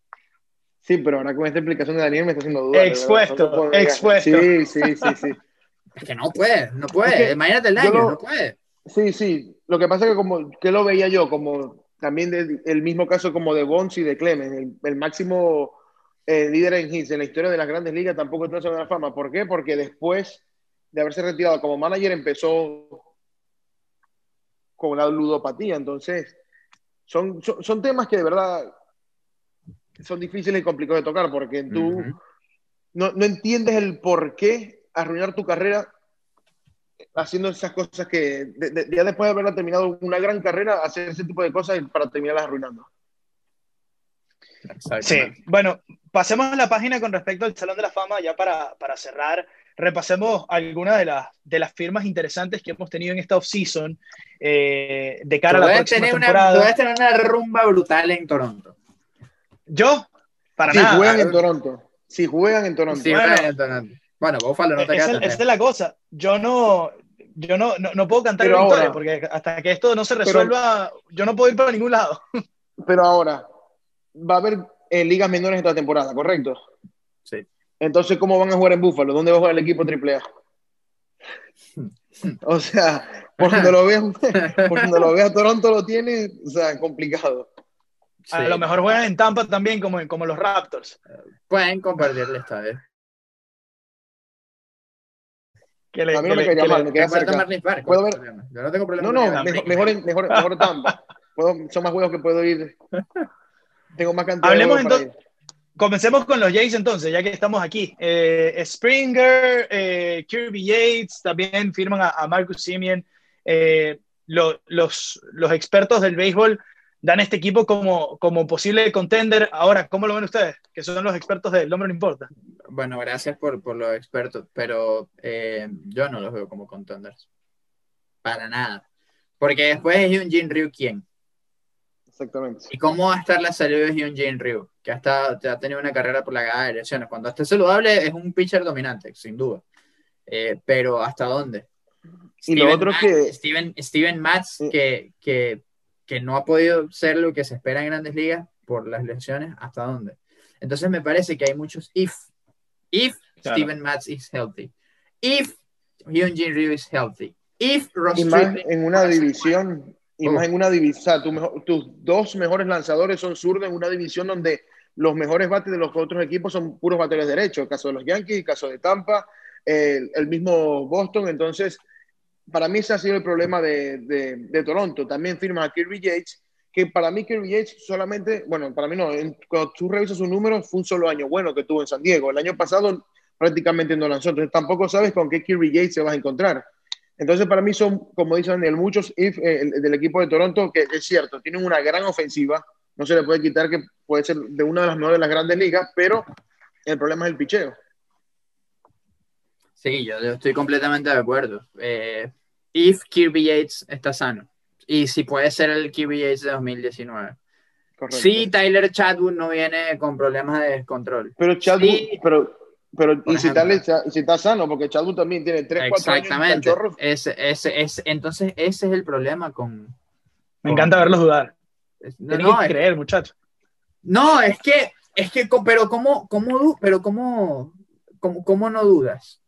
Sí, pero ahora con esta explicación de Daniel me está haciendo dudar. Expuesto, no expuesto. Sí, sí, sí, sí. Es que no puede, no puede. Es que Imagínate el daño, lo- no puede. Sí, sí. Lo que pasa es que como que lo veía yo, como también de- el mismo caso como de Bonds y de Clemens, el, el máximo eh, líder en hits en la historia de las grandes ligas tampoco entró en la fama. ¿Por qué? Porque después de haberse retirado como manager empezó con la ludopatía. Entonces, son, son, son temas que de verdad son difíciles y complicados de tocar porque tú no, no entiendes el por qué arruinar tu carrera haciendo esas cosas que de- de- ya después de haberla terminado una gran carrera, hacer ese tipo de cosas para terminarlas arruinando. Sí, bueno, pasemos a la página con respecto al Salón de la Fama, ya para, para cerrar. Repasemos algunas de las, de las firmas interesantes que hemos tenido en esta off-season eh, de cara a la próxima tener, una, temporada. tener una rumba brutal en Toronto. Yo, para Si nada. juegan en Toronto. Si juegan en Toronto. Sí, Bueno. en Toronto. Bueno, Buffalo no te queda esa es la cosa. Yo no, yo no, no, no puedo cantar Pero victoria ahora- porque hasta que esto no se resuelva, yo no puedo ir para ningún lado. Pero ahora, va a haber eh, ligas menores esta temporada, ¿correcto? Sí. Entonces, ¿cómo van a jugar en Búfalo? ¿Dónde va a jugar el equipo AAA? O sea, por donde lo veas, por donde lo veas, Toronto lo tiene, o sea, complicado. A lo mejor juegan en Tampa también, como, como los Raptors. Pueden compartirle esta vez. Que le- A mí no que me caería mal, me queda cerca. Park, Puedo ¿cuál es ver-? Yo no tengo problema No, no, mejor, mejor, mejor, mejor Tampa. Puedo- son más juegos que puedo ir. Tengo más cantidad Hablemos de para entonces- Comencemos con los Jays entonces, ya que estamos aquí. Eh, Springer, eh, Kirby Yates, también firman a, a Marcus Simeon. Eh, lo- los, los expertos del béisbol dan este equipo como, como posible contender. Ahora, ¿cómo lo ven ustedes? Que son los expertos del nombre no importa. Bueno, gracias por, por los expertos, pero eh, yo no los veo como contenders. Para nada. Porque después es Hyunjin Ryu quién. Exactamente. ¿Y cómo va a estar la salud de Hyunjin Ryu? Que ha, estado- ha tenido una carrera por la gama de lesiones. Cuando esté saludable es un pitcher dominante, sin duda. Eh, pero ¿hasta dónde? Y lo otro que- Steven, Steven Matz, que, que, que no ha podido ser lo que se espera en grandes ligas por las lesiones, ¿hasta dónde? Entonces me parece que hay muchos if. If Claro. Steven Matz is healthy. If Hyunjin Ryu is healthy. If Ross Y más en una división, y Oh. más en una división, tu mejor- tus dos mejores lanzadores son zurdos en una división donde los mejores bates de los otros equipos son puros bateadores derechos, el caso de los Yankees, el caso de Tampa, el, el mismo Boston, entonces para mí ese ha sido el problema de, de- Toronto. También firma a Kirby Yates, que para mí Kirby Yates solamente, bueno, para mí no, en- cuando tú revisas sus números, fue un solo año bueno que tuvo en San Diego. El año pasado prácticamente no lanzó, entonces tampoco sabes con qué Kirby Yates se vas a encontrar. Entonces, para mí son, como dicen Daniel, muchos eh, el- del equipo de Toronto, que es cierto, tienen una gran ofensiva, no se le puede quitar que puede ser de una de las mejores de las grandes ligas, pero el problema es el picheo. Sí, yo, estoy completamente de acuerdo. Eh, if Kirby Yates está sano. Y si puede ser el Kirby Yates de 2019. Correcto. Si Tyler Chadwood no viene con problemas de descontrol. pero Chadwood, sí. pero, pero y si, y si está sano, porque Chadwood también tiene 3, 4 años Exactamente. Ese, ese, ese- entonces, ese es el problema con. Me encanta verlos dudar. No, Tienen que es, creer, muchachos. no, es que, es que, pero cómo, cómo, pero cómo, cómo, cómo no dudas.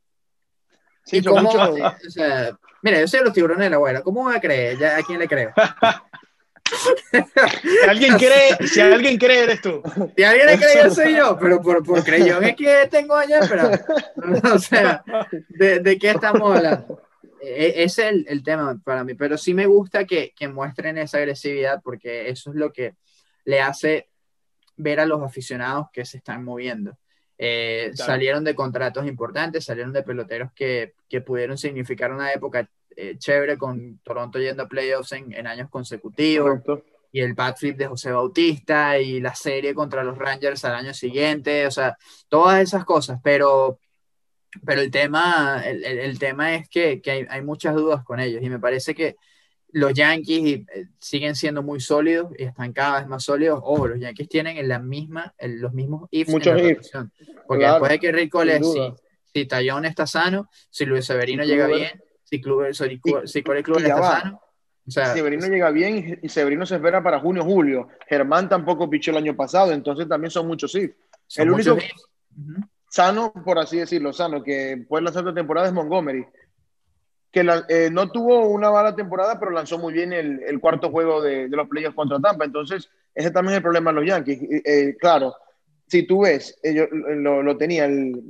Sí, ¿Y cómo, o sea, mira, yo soy de los tiburones de la guaira. ¿Cómo voy a creer? ¿Ya, ¿A quién le creo? Si alguien cree, si alguien cree, eres tú. Si alguien le cree, yo soy yo, pero por, por creyón es que tengo años esperando. O sea, ¿de, de qué estamos hablando? E- Ese es el, el tema para mí, pero sí me gusta que, que muestren esa agresividad porque eso es lo que le hace ver a los aficionados que se están moviendo. Eh, Claro. Salieron de contratos importantes, salieron de peloteros que, que pudieron significar una época eh, chévere con Toronto yendo a playoffs en, en años consecutivos Correcto. y el backflip de José Bautista y la serie contra los Rangers al año siguiente, o sea, todas esas cosas, pero, pero el, tema, el, el- el tema es que, que hay, hay muchas dudas con ellos y me parece que los Yankees eh, siguen siendo muy sólidos y están cada vez más sólidos. O los Yankees tienen en la misma, en los mismos ifs en Muchos la ifs. Porque Claro, después de que Rick Cole, si, si Tallón está sano, si Luis Severino llega bien, si, Kluber, si, Y- si Corey Kluber está va. sano. O sea, Severino llega bien y Severino se espera para junio julio. Germán tampoco pichó el año pasado, entonces también son muchos son el muchos único- ifs. Sano, por así decirlo, sano, que puede lanzar esta temporada es Montgomery, que la- eh, no tuvo una mala temporada, pero lanzó muy bien el, el cuarto juego de, de los playoffs contra Tampa. Entonces, ese también es el problema de los Yankees. Eh, eh, claro, si tú ves, yo lo, lo tenía el,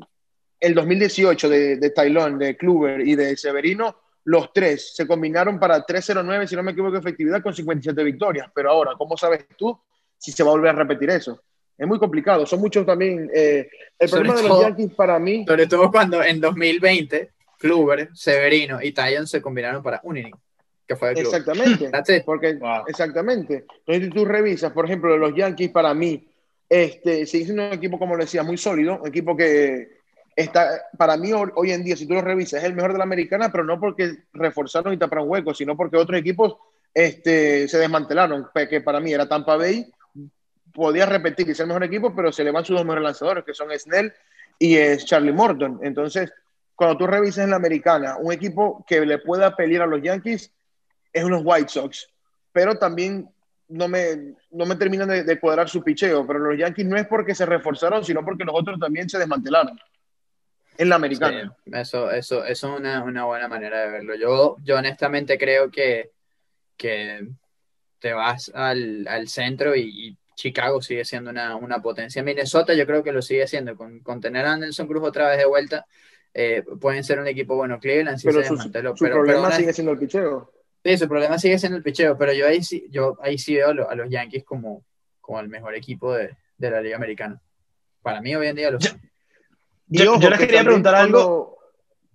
el 2018 de, de Tylon, de Kluber y de Severino, los tres se combinaron para 309, si no me equivoco, efectividad con 57 victorias. Pero ahora, ¿cómo sabes tú si se va a volver a repetir eso? Es muy complicado. Son muchos también. Eh, el problema de todo- los Yankees para mí. Sobre todo cuando en 2020 Kluber, Severino y Tyon se combinaron para un inning, que fue de. Exactamente. That's it. Porque, Wow. Exactamente. Entonces, si tú revisas, por ejemplo, los Yankees para mí, este, sigue siendo un equipo, como le decía, muy sólido, un equipo que está, para mí hoy en día, si tú lo revisas, es el mejor de la americana, pero no porque reforzaron y taparon huecos, sino porque otros equipos este, se desmantelaron, que para mí era Tampa Bay, podía repetir y ser el mejor equipo, pero se le van sus dos mejores lanzadores, que son Snell y es Charlie Morton. Entonces, cuando tú revisas en la americana, un equipo que le pueda pelear a los Yankees es unos White Sox, pero también no me, no me terminan de, cuadrar su picheo, pero los Yankees no es porque se reforzaron, sino porque los otros también se desmantelaron en la americana. Eso, eso, eso es una, una buena manera de verlo. Yo, yo honestamente creo que, que te vas al, al centro y, y Chicago sigue siendo una, una potencia. Minnesota yo creo que lo sigue siendo. Con, con tener a Anderson Cruz otra vez de vuelta, eh, pueden ser un equipo bueno. Cleveland sí pero se su, desmanteló. su pero, problema pero sigue siendo el picheo. Sí, su problema sigue siendo el picheo, pero yo ahí sí, yo ahí sí veo a lo- a los Yankees como, como el mejor equipo de, de la Liga Americana. Para mí hoy en día lo son. Y Yo, ojo, yo les que quería preguntar algo.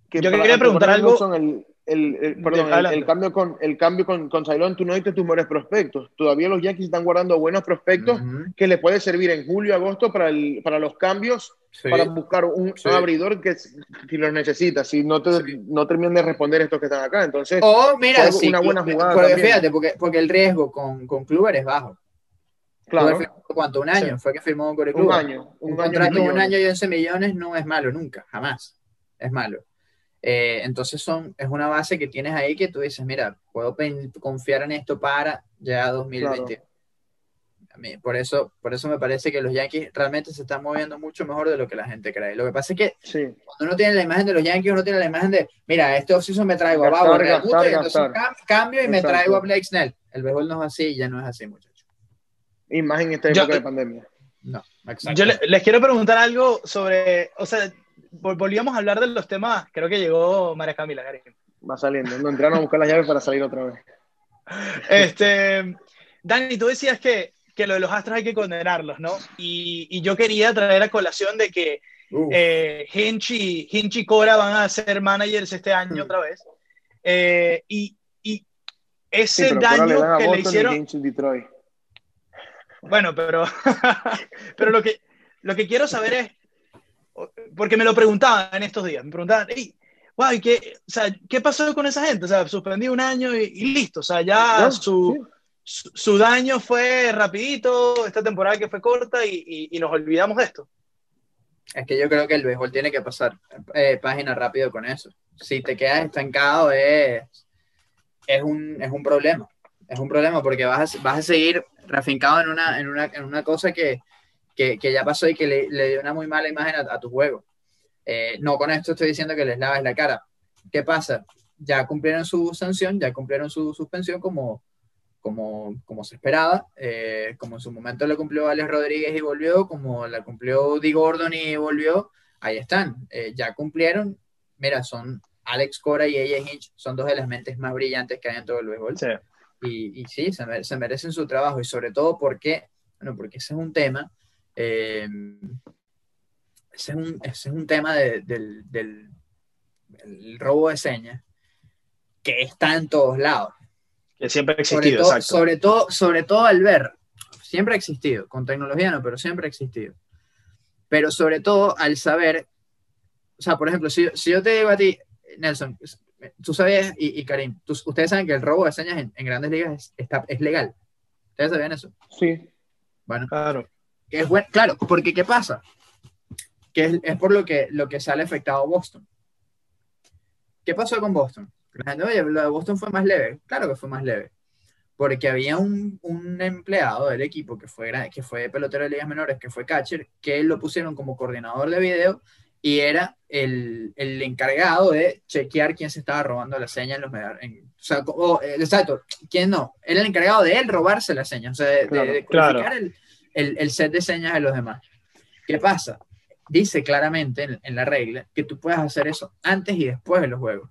que yo quería preguntar algo- El, el- el- perdón, el- el cambio con el cambio con, con Ceylon, tú no diste tus mejores prospectos. Todavía los Yankees están guardando buenos prospectos Ujú, que le puede servir en julio, agosto para, el, para los cambios, sí. para buscar un, Sí. un abridor que si los necesitas, si no te Sí. no terminan de responder estos que están acá. Entonces, O mira, una buena jugada porque fíjate, porque, porque el riesgo con, con Kluber es bajo. claro, firmó, ¿Cuánto? ¿Un año? Sí. Fue que firmó con el un Kluber. año, Un, un, año, contrato de un año y 11 millones no es malo nunca, jamás. Es malo. Eh, entonces son, es una base que tienes ahí que tú dices, mira, puedo confiar en esto para ya 2020. A mí, por, eso, por eso me parece que los Yankees realmente se están moviendo mucho mejor de lo que la gente cree. Lo que pasa es que Sí, cuando uno tiene la imagen de los Yankees, uno tiene la imagen de, mira, este offseason me traigo a Bauer, gastar, entonces cambio y me Exacto. traigo a Blake Snell. El béisbol no es así, ya no es así, muchachos. y más en esta Yo- época de pandemia. No, exacto. Yo le- les quiero preguntar algo sobre, o sea, volvíamos a hablar de los temas, creo que llegó María Camila. Va saliendo, no entraron a buscar las llaves para salir otra vez. Este, Dani, tú decías que, que lo de los Astros hay que condenarlos, ¿no? Y, y yo quería traer a colación de que Uf, eh, Hinch, y, Hinch y Cora van a ser managers este año otra vez. Eh, y, y ese le daño que le hicieron... Bueno, pero, pero lo, que, lo que quiero saber es, porque me lo preguntaban en estos días, me preguntaban, "Ey, guau, ¿y qué, o sea, ¿qué pasó con esa gente? O sea, suspendí un año y, y listo, o sea, ya No, su, sí. su, su daño fue rapidito, esta temporada que fue corta y, y- y nos olvidamos de esto. Es que yo creo que el béisbol tiene que pasar eh, página rápido con eso. Si te quedas estancado es, es, un, es un problema. Es un problema porque vas a, vas a seguir refincado en una, en una, en una cosa que, que, que ya pasó y que le, le dio una muy mala imagen a, a tu juego. Eh, no con esto estoy diciendo que les laves la cara. ¿Qué pasa? Ya cumplieron su sanción, ya cumplieron su suspensión como, como, como se esperaba, eh, como en su momento lo cumplió Alex Rodríguez y volvió, como la cumplió Di Gordon y volvió, ahí están, eh, ya cumplieron, mira, son Alex Cora y AJ Hinch, son dos de las mentes más brillantes que hay en todo el béisbol, y, y sí, se merecen su trabajo, y sobre todo porque, bueno, porque ese es un tema, eh, ese, es un, ese es un tema de- del, del el robo de señas que está en todos lados Que siempre ha sobre existido, todo, exacto. sobre todo, sobre todo al ver, siempre ha existido, con tecnología no, pero siempre ha existido. Pero sobre todo al saber, o sea, por ejemplo, si, si yo te digo a ti, Nelson, tú sabías, y, y Karim, tú- ustedes saben que el robo de señas en, en grandes ligas es, está, es legal. ¿Ustedes sabían eso? Sí, Bueno, Claro. Que es bueno, claro, porque ¿qué pasa? Que es, es por lo que, lo que sale afectado Boston. ¿Qué pasó con Boston? La gente, oye, lo de Boston fue más leve. Claro que fue más leve. Porque había un, un empleado del equipo que fue, que fue pelotero de ligas menores, que fue catcher, que lo pusieron como coordinador de video y era el, el encargado de chequear quién se estaba robando la seña en los en- o sea, o, eh, exacto, quién no. Era el encargado de él robarse la seña, o sea, de, de- Claro, de claro. codificar el, el, el set de señas de los demás. ¿Qué pasa? Dice claramente en, en la regla que tú puedes hacer eso antes y después de los juegos.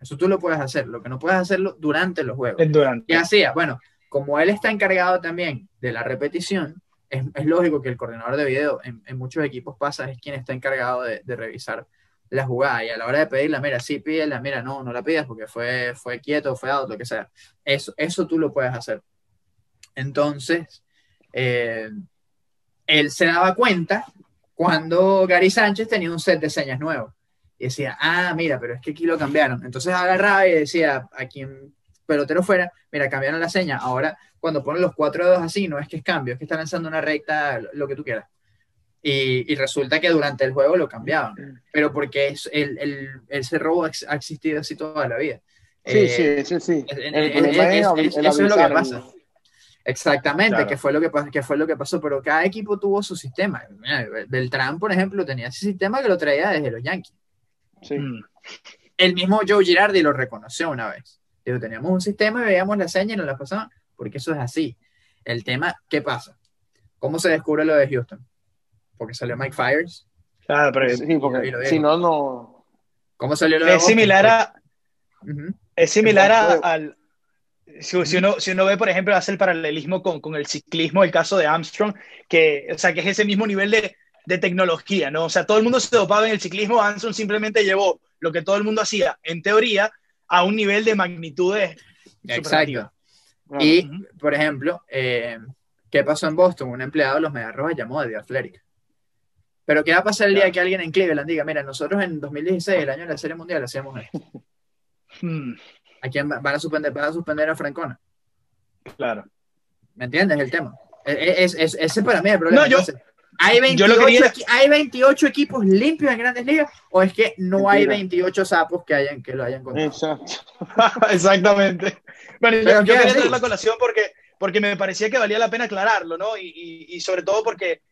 Eso tú lo puedes hacer. Lo que no puedes hacerlo durante los juegos. Durante. ¿Qué hacía? Bueno, como él está encargado también de la repetición, es, es lógico que el coordinador de video en, en, muchos equipos pasa, es quien está encargado de, de, revisar la jugada y a la hora de pedirla, mira, sí, pídela, mira, no, no la pidas porque fue, fue quieto, fue out, lo que sea. Eso, eso tú lo puedes hacer. Entonces, eh, él se daba cuenta cuando Gary Sánchez tenía un set de señas nuevo. Y decía, ah, mira, pero es que aquí lo cambiaron. Entonces agarraba y decía a quien pelotero fuera, mira, cambiaron la seña. Ahora, cuando ponen los cuatro dedos así, no es que es cambio, es que está lanzando una recta, lo que tú quieras. Y, y, resulta que durante el juego lo cambiaban, pero porque es, el, el, ese robo ha existido así toda la vida. Sí, eh, sí, sí, sí. eso es lo que pasa. Exactamente, claro. que, fue lo que, que fue lo que pasó, pero cada equipo tuvo su sistema. Beltrán, por ejemplo, tenía ese sistema que lo traía desde los Yankees. Sí. Mm. El mismo Joe Girardi lo reconoció una vez. Dijo, teníamos un sistema y veíamos la seña y nos la pasaban, porque eso es así. El tema, ¿qué pasa? ¿Cómo se descubre lo de Houston? Porque salió Mike Fires. Claro, pero sí, porque si no, no. ¿Cómo salió lo de Es similar a. Uh -huh. Es similar a, al. Si, si, uno, si uno ve, por ejemplo, hace el paralelismo con, con el ciclismo, el caso de Armstrong, que, o sea, que es ese mismo nivel de, de tecnología, ¿no? O sea, todo el mundo se dopaba en el ciclismo, Armstrong simplemente llevó lo que todo el mundo hacía, en teoría, a un nivel de magnitudes. Exacto. Y, uh -huh. por ejemplo, eh, ¿qué pasó en Boston? Un empleado de los Mediarrojas llamó a The Athletic. Pero ¿qué va a pasar el día que alguien en Cleveland diga, mira, nosotros en 2016, el año de la Serie Mundial, hacíamos esto? ¿A quién van a suspender? ¿Van a suspender a Francona? Claro. ¿Me entiendes el tema? Es, es, ese para mí es el problema. No, yo, Entonces, ¿hay, 28, quería... ¿Hay 28 equipos limpios en grandes ligas o es que no Mentira. hay 28 sapos que, hayan, que lo hayan contado? Exacto. Exactamente. Bueno, yo, yo quería hacer la colación porque, porque me parecía que valía la pena aclararlo, ¿no? Y, y, y sobre todo porque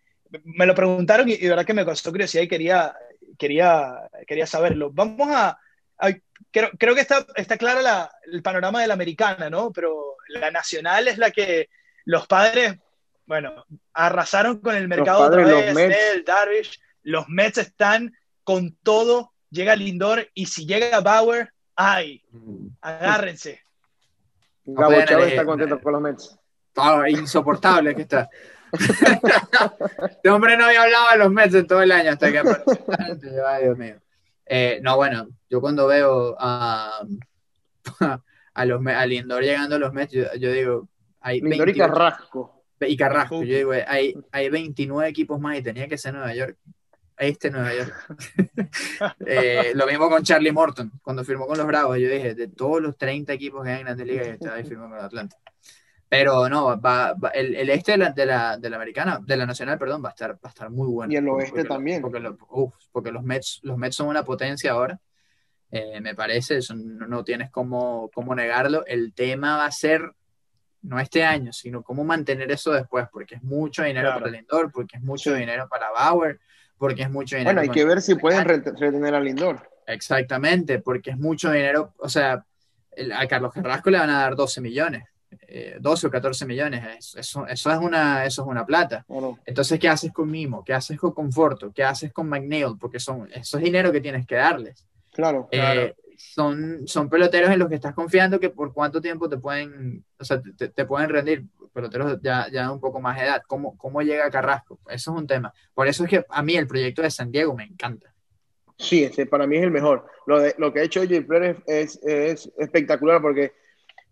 me lo preguntaron y, de verdad que me causó curiosidad y quería, quería, quería saberlo. Vamos a creo, creo, que está, está claro la, el panorama de la americana, ¿no? Pero la nacional es la que los padres, bueno, arrasaron con el mercado vez, los Mets. Snell, Darvish, los Mets están con todo, llega Lindor y si llega Bauer, ¡ay! Agárrense. Gabo no Chávez está contento con los Mets. Oh, insoportable que está. este hombre no había hablado de los Mets en todo el año hasta que apareció. Ay, Dios mío. Eh, no, bueno, yo cuando veo a, a, los, a Lindor llegando a los Mets, yo, yo digo, hay Lindor 28, y Carrasco. Y Carrasco, yo digo, hay, hay 29 equipos más y tenía que ser Nueva York. Este Nueva York. eh, lo mismo con Charlie Morton, cuando firmó con los Bravos, yo dije, de todos los 30 equipos que hay en Grandes Ligas, estaba ahí firmó con Atlanta. Pero no, va, va, el, el, este de la, de la, de, la, americana, de la nacional, perdón, va a estar, va a estar muy bueno. Y el oeste porque, también. Porque, lo, uf, porque, los, Mets, los Mets son una potencia ahora, eh, me parece, eso no, no tienes cómo, cómo negarlo. El tema va a ser, no este año, sino cómo mantener eso después, porque es mucho dinero claro. para Lindor, porque es mucho sí. dinero para Bauer, porque es mucho dinero. Bueno, hay que ver si pueden retener a Lindor. Exactamente, porque es mucho dinero, o sea, a Carlos Carrasco le van a dar 12 millones eh, 12 o 14 millones, eso, eso, es una, eso es una plata. Claro. Entonces, ¿qué haces con Mimo? ¿Qué haces con Conforto? ¿Qué haces con McNeil? Porque son, eso es dinero que tienes que darles. Claro, eh, claro. son, son peloteros en los que estás confiando que por cuánto tiempo te pueden, o sea, te, te pueden rendir peloteros ya, ya un poco más de edad. ¿Cómo, ¿Cómo llega Carrasco? Eso es un tema. Por eso es que a mí el proyecto de San Diego me encanta. Sí, ese para mí es el mejor. Lo, de, lo que ha hecho Jay Pérez es, es, espectacular porque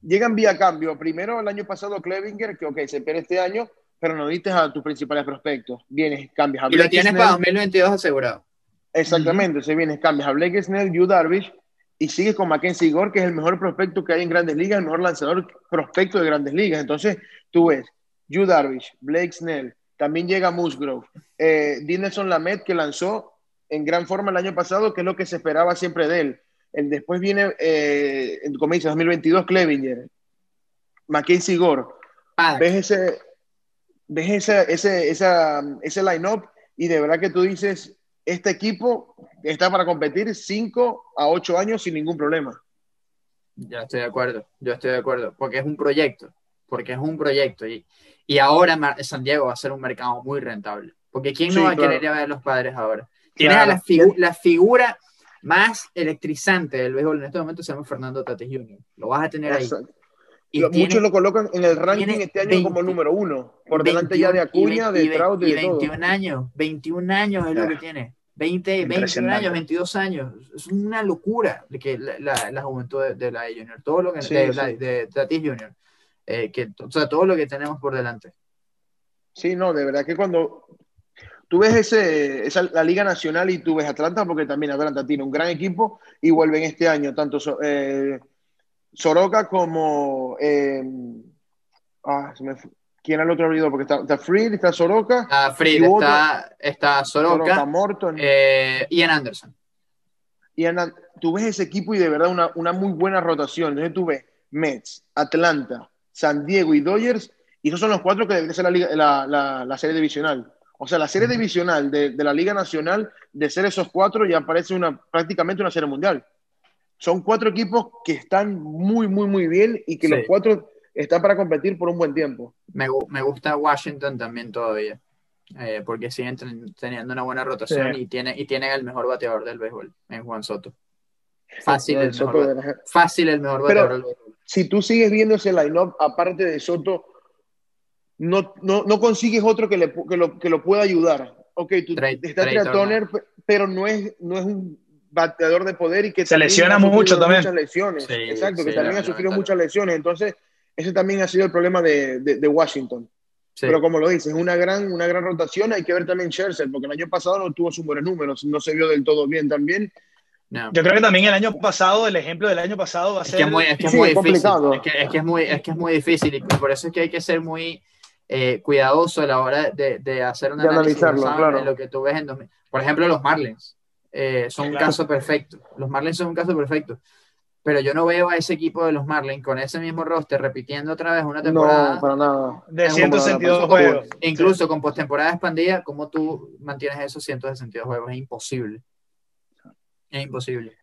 llegan vía cambio. Primero, el año pasado, Clevinger, que ok, se pierde este año, pero no diste a tus principales prospectos. Vienes, cambias a Blake Y lo tienes Snell. para 2022 asegurado. Exactamente, uh -huh. se vienes, cambias a Blake Snell, Yu Darvish, y sigues con Mackenzie Gore, que es el mejor prospecto que hay en Grandes Ligas, el mejor lanzador prospecto de Grandes Ligas. Entonces, tú ves, Yu Darvish, Blake Snell, también llega Musgrove, eh, Dinelson Lamet, que lanzó en gran forma el año pasado, que es lo que se esperaba siempre de él. El, después viene, eh, como dice, 2022, Clevinger, Mackenzie Gore. Ah. Ves ese, ves ese, ese, esa, ese line-up y de verdad que tú dices, este equipo está para competir 5 a 8 años sin ningún problema. Ya estoy de acuerdo, yo estoy de acuerdo, porque es un proyecto, porque es un proyecto y, y ahora San Diego va a ser un mercado muy rentable, porque ¿quién no sí, va a querer ir a ver a los padres ahora? Tienes claro. a la, figu la figura más electrizante del béisbol en este momento se llama Fernando Tatis Jr. Lo vas a tener ahí. Exacto. Y Lo- tiene- Muchos lo colocan en el ranking este año 20 como número uno, por delante ya de 21 y Acuña, 20 y de Trout, y de todo. 21 años, 21 años es lo que tiene. 20, 21 Impresionante. años, 22 años. Es una locura de que la, la- la juventud de, de la de Junior, todo lo que Sí, de, sí. la- de Tatis Junior, eh, que, o sea, todo lo que tenemos por delante. Sí, no, de verdad que cuando tú ves ese, esa, la Liga Nacional y tú ves Atlanta, porque también Atlanta tiene un gran equipo y vuelven este año tanto So- eh, Soroka como. eh, ah, se me fue- ¿Quién era el otro abridor? Porque está, está Fried, está Soroka, Está Fried, Y otro- está, está Soroka, Soroka, Morton. eh, Ian Anderson. Y Ana, tú ves ese equipo y de verdad una, una muy buena rotación. Entonces tú ves Mets, Atlanta, San Diego y Dodgers, y esos son los cuatro que debería ser la, la- la serie divisional. O sea, la serie divisional de, de la Liga Nacional, de ser esos cuatro, ya parece una, prácticamente una serie mundial. Son cuatro equipos que están muy, muy, muy bien y que Sí. los cuatro están para competir por un buen tiempo. Me, me gusta Washington también todavía, eh, porque siguen ten- teniendo una buena rotación Sí. y, tiene, y tienen el mejor bateador del béisbol, en Juan Soto. Fácil, No, el Soto mejor, la- fácil el mejor Pero- bateador del béisbol. si tú sigues viendo ese line-up, aparte de Soto, no, no, no consigues otro que, le, que, lo, que lo pueda ayudar. Ok, tú, Trey- está Trey Turner, pe- pero no es, no es un bateador de poder y que Se lesiona mucho también. Muchas lesiones. Sí, Exacto, sí, que también ha sufrido la- muchas lesiones. Entonces, ese también ha sido el problema de, de- de Washington. Sí. Pero como lo dices, es una gran, una gran rotación. Hay que ver también Scherzer, porque el año pasado no tuvo sus buenos números, no se vio del todo bien también. No. Yo creo que también el año pasado, el ejemplo del año pasado va a Es ser. que es muy, es que es Sí, muy es difícil. Es que, es que es muy, es que es muy difícil y por eso es que hay que ser muy eh, cuidadoso a la hora de, de hacer un De análisis analizarlo, claro. en lo que tú ves en 2000. Por ejemplo, los Marlins eh, son un caso perfecto. Los Marlins son un caso perfecto. Pero yo no veo a ese equipo de los Marlins con ese mismo roster repitiendo otra vez una temporada, No, para nada. De Es como 162 la- juegos. incluso con postemporada expandida, ¿cómo tú mantienes esos 162 juegos? Es imposible. Es imposible.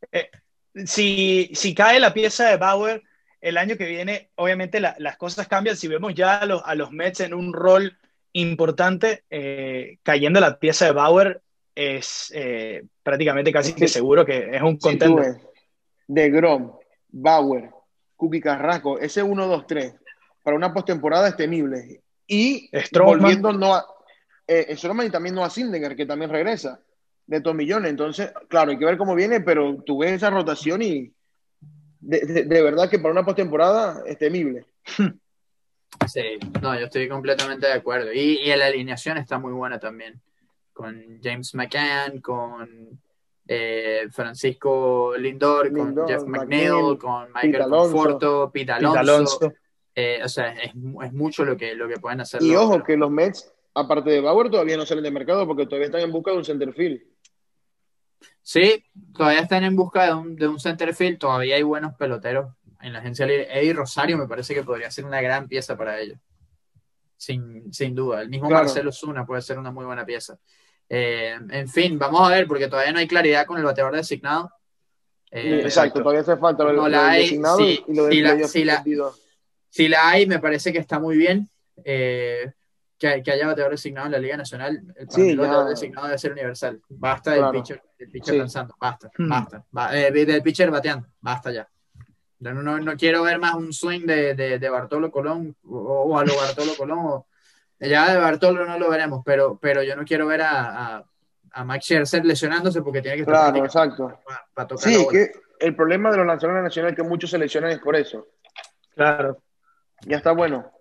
si, si cae la pieza de Bauer el año que viene, obviamente la- las cosas cambian. Si vemos ya a los, a los Mets en un rol importante, eh, cayendo la pieza de Bauer es eh, prácticamente casi que seguro que es un contender. de Grom, Bauer, Cookie Carrasco, ese 1-2-3 para una postemporada es temible. Y Stroman. volviendo no a eh, Stroman y también no a Sindegar, que también regresa de Tomillón. Entonces, claro, hay que ver cómo viene, pero tú ves esa rotación y de, de- de verdad que para una postemporada es temible. Sí, no, yo estoy completamente de acuerdo. Y, y la alineación está muy buena también. Con James McCann, con eh, Francisco Lindor, con Jeff McNeil, McNeil, con Michael. Conforto, Pete Pete Alonso. Alonso. Eh, o sea, es, es mucho lo que, lo que pueden hacer. Y los ojo otros. que los Mets, aparte de Bauer, todavía no salen de mercado porque todavía están en busca de un centerfield. Sí, todavía están en busca de un, de un center field. Todavía hay buenos peloteros en la agencia libre. Eddie Rosario me parece que podría ser una gran pieza para ellos. Sin, sin duda. El mismo Claro. Marcelo Zuna puede ser una muy buena pieza. Eh, en fin, vamos a ver, porque todavía no hay claridad con el bateador designado. Eh, Exacto, todavía hace falta lo, No la hay, designado sí, y lo sí la-. Si la hay, me parece que está muy bien. eh, que, que haya bateador designado en la Liga Nacional. El, para Sí, el bateador designado debe ser universal. Basta del Claro. pitcher, del pitcher Sí. lanzando. Basta, Hmm. basta. Ba- eh, del pitcher bateando. Basta ya. No, no, no quiero ver más un swing de, de, de Bartolo Colón o, o a lo Bartolo Colón. o- ya de Bartolo no lo veremos, pero, pero yo no quiero ver a, a, a Max Scherzer lesionándose porque tiene que estar Claro, exacto. para, para tocar Sí, que el problema de los lanzadores nacionales es que muchos se lesionan es por eso. Claro. Ya está bueno.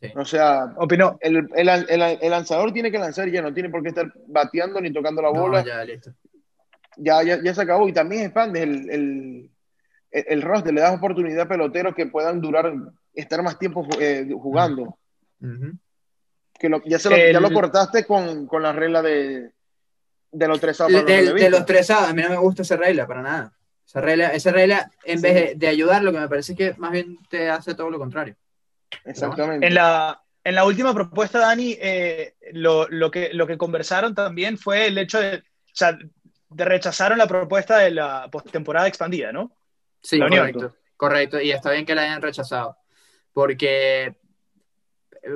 Sí. O sea, Opinó. el, el- el- el lanzador tiene que lanzar ya no tiene por qué estar bateando ni tocando la No, bola. ya, listo. ya, ya, ya se acabó. Y también expandes el, el, el, el roster, le das oportunidad a peloteros que puedan durar, estar más tiempo eh, jugando. Que lo- ya, se lo, El- ya lo cortaste con, con la regla de, de los tres outs De, los de- tres outs, a mí no me gusta esa regla para nada. Esa regla, esa regla en vez de, de ayudar, lo que me parece es que más bien te hace todo lo contrario. Exactamente. En la, en la última propuesta, Dani, eh, lo, lo que, lo que conversaron también fue el hecho de, o sea, de rechazaron la propuesta de la postemporada expandida, ¿no? Sí, La unión. correcto. Correcto, y está bien que la hayan rechazado. Porque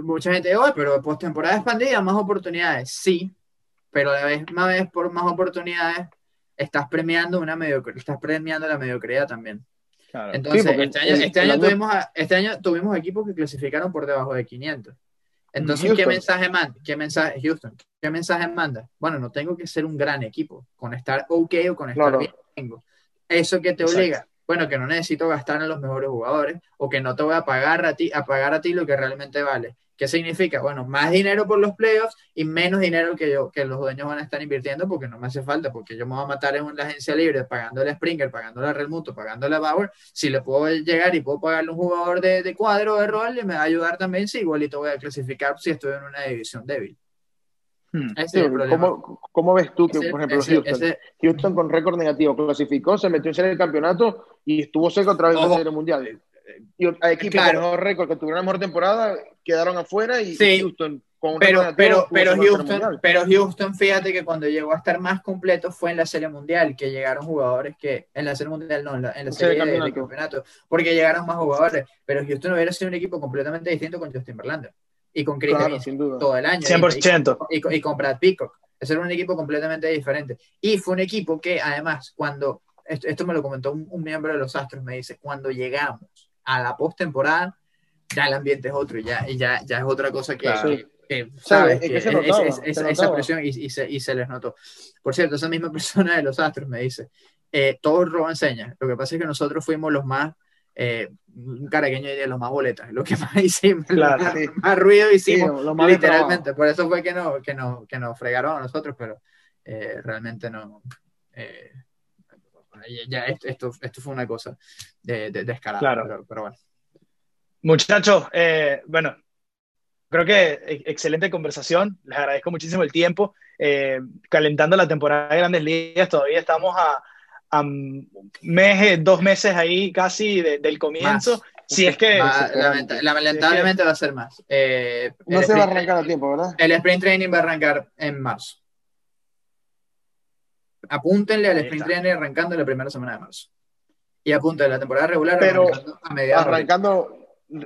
mucha gente, oh, pero postemporada expandida, más oportunidades. Sí, pero a la vez, más vez por más oportunidades, estás premiando una mediocridad, estás premiando la mediocridad también. Claro. Entonces, Sí, este, año, el- este, el año tuvimos a- este año tuvimos equipos que clasificaron por debajo de 500. Entonces, ¿qué mensaje manda? ¿Qué mensaje, Houston? ¿Qué mensaje manda? Bueno, no tengo que ser un gran equipo. Con estar ok o con estar Claro. bien, tengo. Eso que te Exacto. obliga. Bueno, que no necesito gastar en los mejores jugadores o que no te voy a pagar a ti, a pagar a ti lo que realmente vale. ¿Qué significa? Bueno, más dinero por los playoffs y menos dinero que yo, que los dueños van a estar invirtiendo porque no me hace falta, porque yo me voy a matar en la agencia libre pagándole a Springer, pagándole a Real Muto, pagándole a Bauer. Si le puedo llegar y puedo pagarle a un jugador de, de cuadro de rol, me va a ayudar también. Si igualito voy a clasificar si estoy en una división débil. Hmm. Ese Sí, es el problema. ¿cómo, cómo ves tú que, Ese- por ejemplo, ese- Houston? Houston con récord negativo clasificó, se metió en del campeonato y estuvo cerca otra vez de serie mundial. Y equipos Claro. con mejor récord que tuvieron la mejor temporada quedaron afuera y Sí. Houston con un pero, negativo pero, pero, Houston, pero Houston, fíjate que cuando llegó a estar más completo fue en la Serie Mundial, que llegaron jugadores que, en la Serie Mundial no, en la, en la En Serie serie de- de campeonato. campeonato, porque llegaron más jugadores, pero Houston hubiera sido un equipo completamente distinto con Justin Verlander y con Chris Claro, Davis sin duda. todo el año. y- 100%. y, con- y con Brad Peacock. Ese era un equipo completamente diferente. Y fue un equipo que, además, cuando, esto, esto me lo comentó un, un miembro de los Astros, me dice, cuando llegamos a la postemporada, ya el ambiente es otro, ya, ya, ya es otra cosa que, Claro. que- que, Sí, ¿sabes? es que se es- notaba, es- se es- esa presión y, y se, y se les notó. Por cierto, esa misma persona de los Astros me dice, eh, todos roban señas. Lo que pasa es que nosotros fuimos los más, eh, un caraqueño diría los más boletas, lo que más hicimos, Claro, más, sí. más ruido Sí, hicimos. lo más Literalmente, por eso fue que, no, que, no, que nos fregaron a nosotros, pero eh, realmente no. eh, ya esto, esto, esto fue una cosa de, de- descarada. Claro. Pero, pero bueno. Muchachos, eh, bueno, creo que e- excelente conversación. Les agradezco muchísimo el tiempo. Eh, calentando la temporada de Grandes Ligas, todavía estamos a, a mes, eh, dos meses ahí casi de- del comienzo. Más. Si es que. Va- lamenta- lamentablemente va a ser más. Eh, No se va a sprint- arrancar a tiempo, ¿verdad? El sprint training va a arrancar en marzo. Apúntenle al sprint training arrancando la primera semana de marzo. Y apúntenle la temporada regular Pero arrancando a mediados de. Arrancando,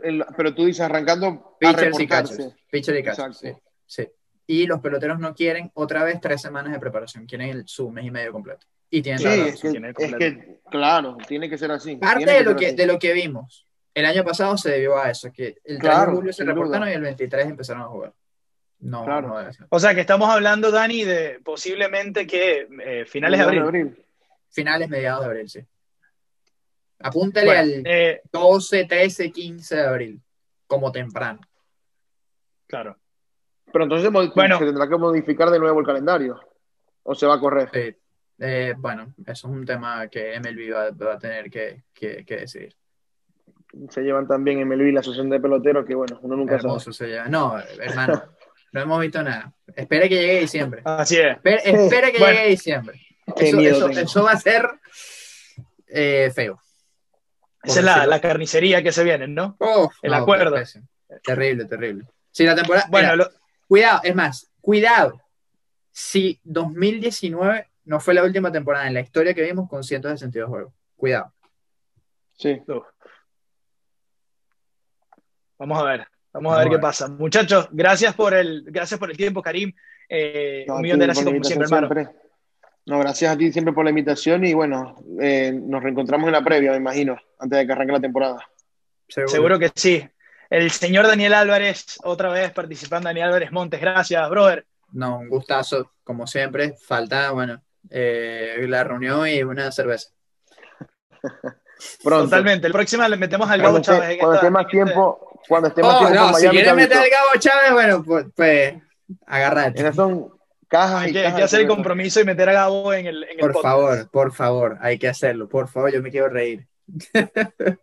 el- pero tú dices arrancando a Pitchers y catchers. Pitchers y catchers, sí. Y los peloteros no quieren otra vez tres semanas de preparación, quieren el, su mes y medio completo. Y tienen Sí, la es que, tiene es que, claro, tiene que ser así. Parte de lo, que, así. de lo que vimos el año pasado se debió a eso, que el 3 Claro, de julio se reportaron duda. y el 23 empezaron a jugar. No, Claro. no. O sea, que estamos hablando, Dani, de posiblemente que eh, finales de abril. Finales, mediados de abril, sí. Apúntale Bueno, al eh, 12, 13, 15 de abril, como temprano. claro. Pero entonces Bueno. se tendrá que modificar de nuevo el calendario. O se va a correr. Sí. Eh, bueno, eso es un tema que MLB va, va a tener que, que- que decidir. Se llevan también MLB la asociación de peloteros, que bueno, uno nunca sabe. Se lleva. No, hermano, no hemos visto nada. Espera que llegue diciembre. Así es. Espera, espera que Bueno. llegue diciembre. Eso, miedo eso- tengo. eso va a ser eh, feo. Esa es la, la carnicería que se viene, ¿no? Oh, El acuerdo. pésimo. Terrible, terrible. Si la temporada. Bueno, mira, lo- Cuidado, es más, cuidado. Si 2019 no fue la última temporada en la historia que vimos con 162 juegos. Cuidado. Sí. Uf. Vamos a ver, vamos a Vamos ver qué pasa. Muchachos, gracias por el, gracias por el tiempo, Karim. Eh, No, un millón de gracias la como siempre, hermano. siempre. No, gracias a ti siempre por la invitación y bueno, eh, nos reencontramos en la previa, me imagino, antes de que arranque la temporada. Seguro. Seguro que sí. El señor Daniel Álvarez, otra vez participando, Daniel Álvarez Montes, gracias, brother. No, un gustazo, como siempre. Falta, bueno, eh, la reunión y una cerveza. Pronto. Totalmente. El próximo le metemos al Gabo Cuando Chávez. cuando esté más este- tiempo, cuando esté más Oh, no, en si quieres te meter al Gabo Chávez, bueno, pues, pues agárrate. Esas son cajas Hay y que, hay cajas que de hacer el compromiso y meter a Gabo en el, en el Por podcast. favor, por favor, hay que hacerlo. Por favor, yo me quiero reír.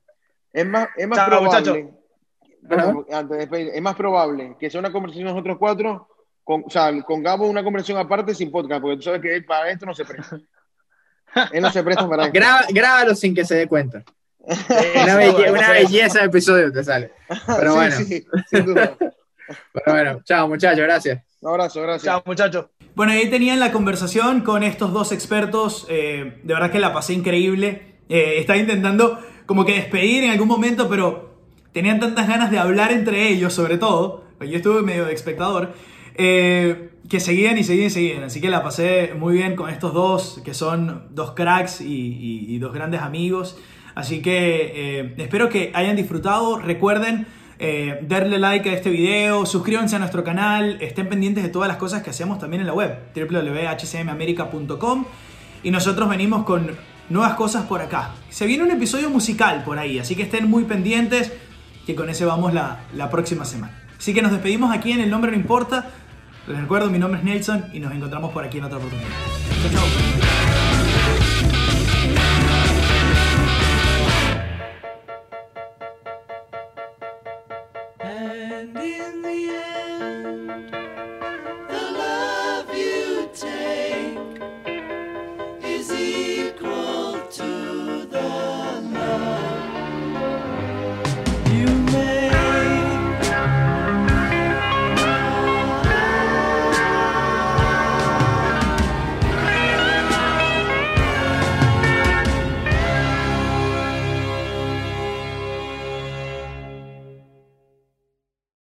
Es más, es más Chao, probable. Bueno, antes es más probable que sea una conversación nosotros cuatro, con, o sea, con Gabo una conversación aparte sin podcast, porque tú sabes que él para esto no se presta. Él no se presta para esto. Graba- grábalo sin que se dé cuenta. Una, belle- una belleza de episodio te sale. Pero Sí, bueno, sí, sin duda. pero bueno, chao muchachos, gracias. Un abrazo, gracias. Chao, muchachos. Bueno, ahí tenían la conversación con estos dos expertos. eh, de verdad que la pasé increíble. Eh, estaba intentando como que despedir en algún momento, pero tenían tantas ganas de hablar entre ellos, sobre todo. Yo estuve medio de espectador. Eh, que seguían y seguían y seguían. Así que la pasé muy bien con estos dos, que son dos cracks y, y- y dos grandes amigos. Así que eh, espero que hayan disfrutado. Recuerden eh, darle like a este video, suscríbanse a nuestro canal, estén pendientes de todas las cosas que hacemos también en la web, www.hcmamerica.com. Y nosotros venimos con nuevas cosas por acá. Se viene un episodio musical por ahí, así que estén muy pendientes, que con ese vamos la, la próxima semana. Así que nos despedimos aquí en El Nombre No Importa. Les recuerdo, mi nombre es Nelson y nos encontramos por aquí en otra oportunidad. Chau, chau.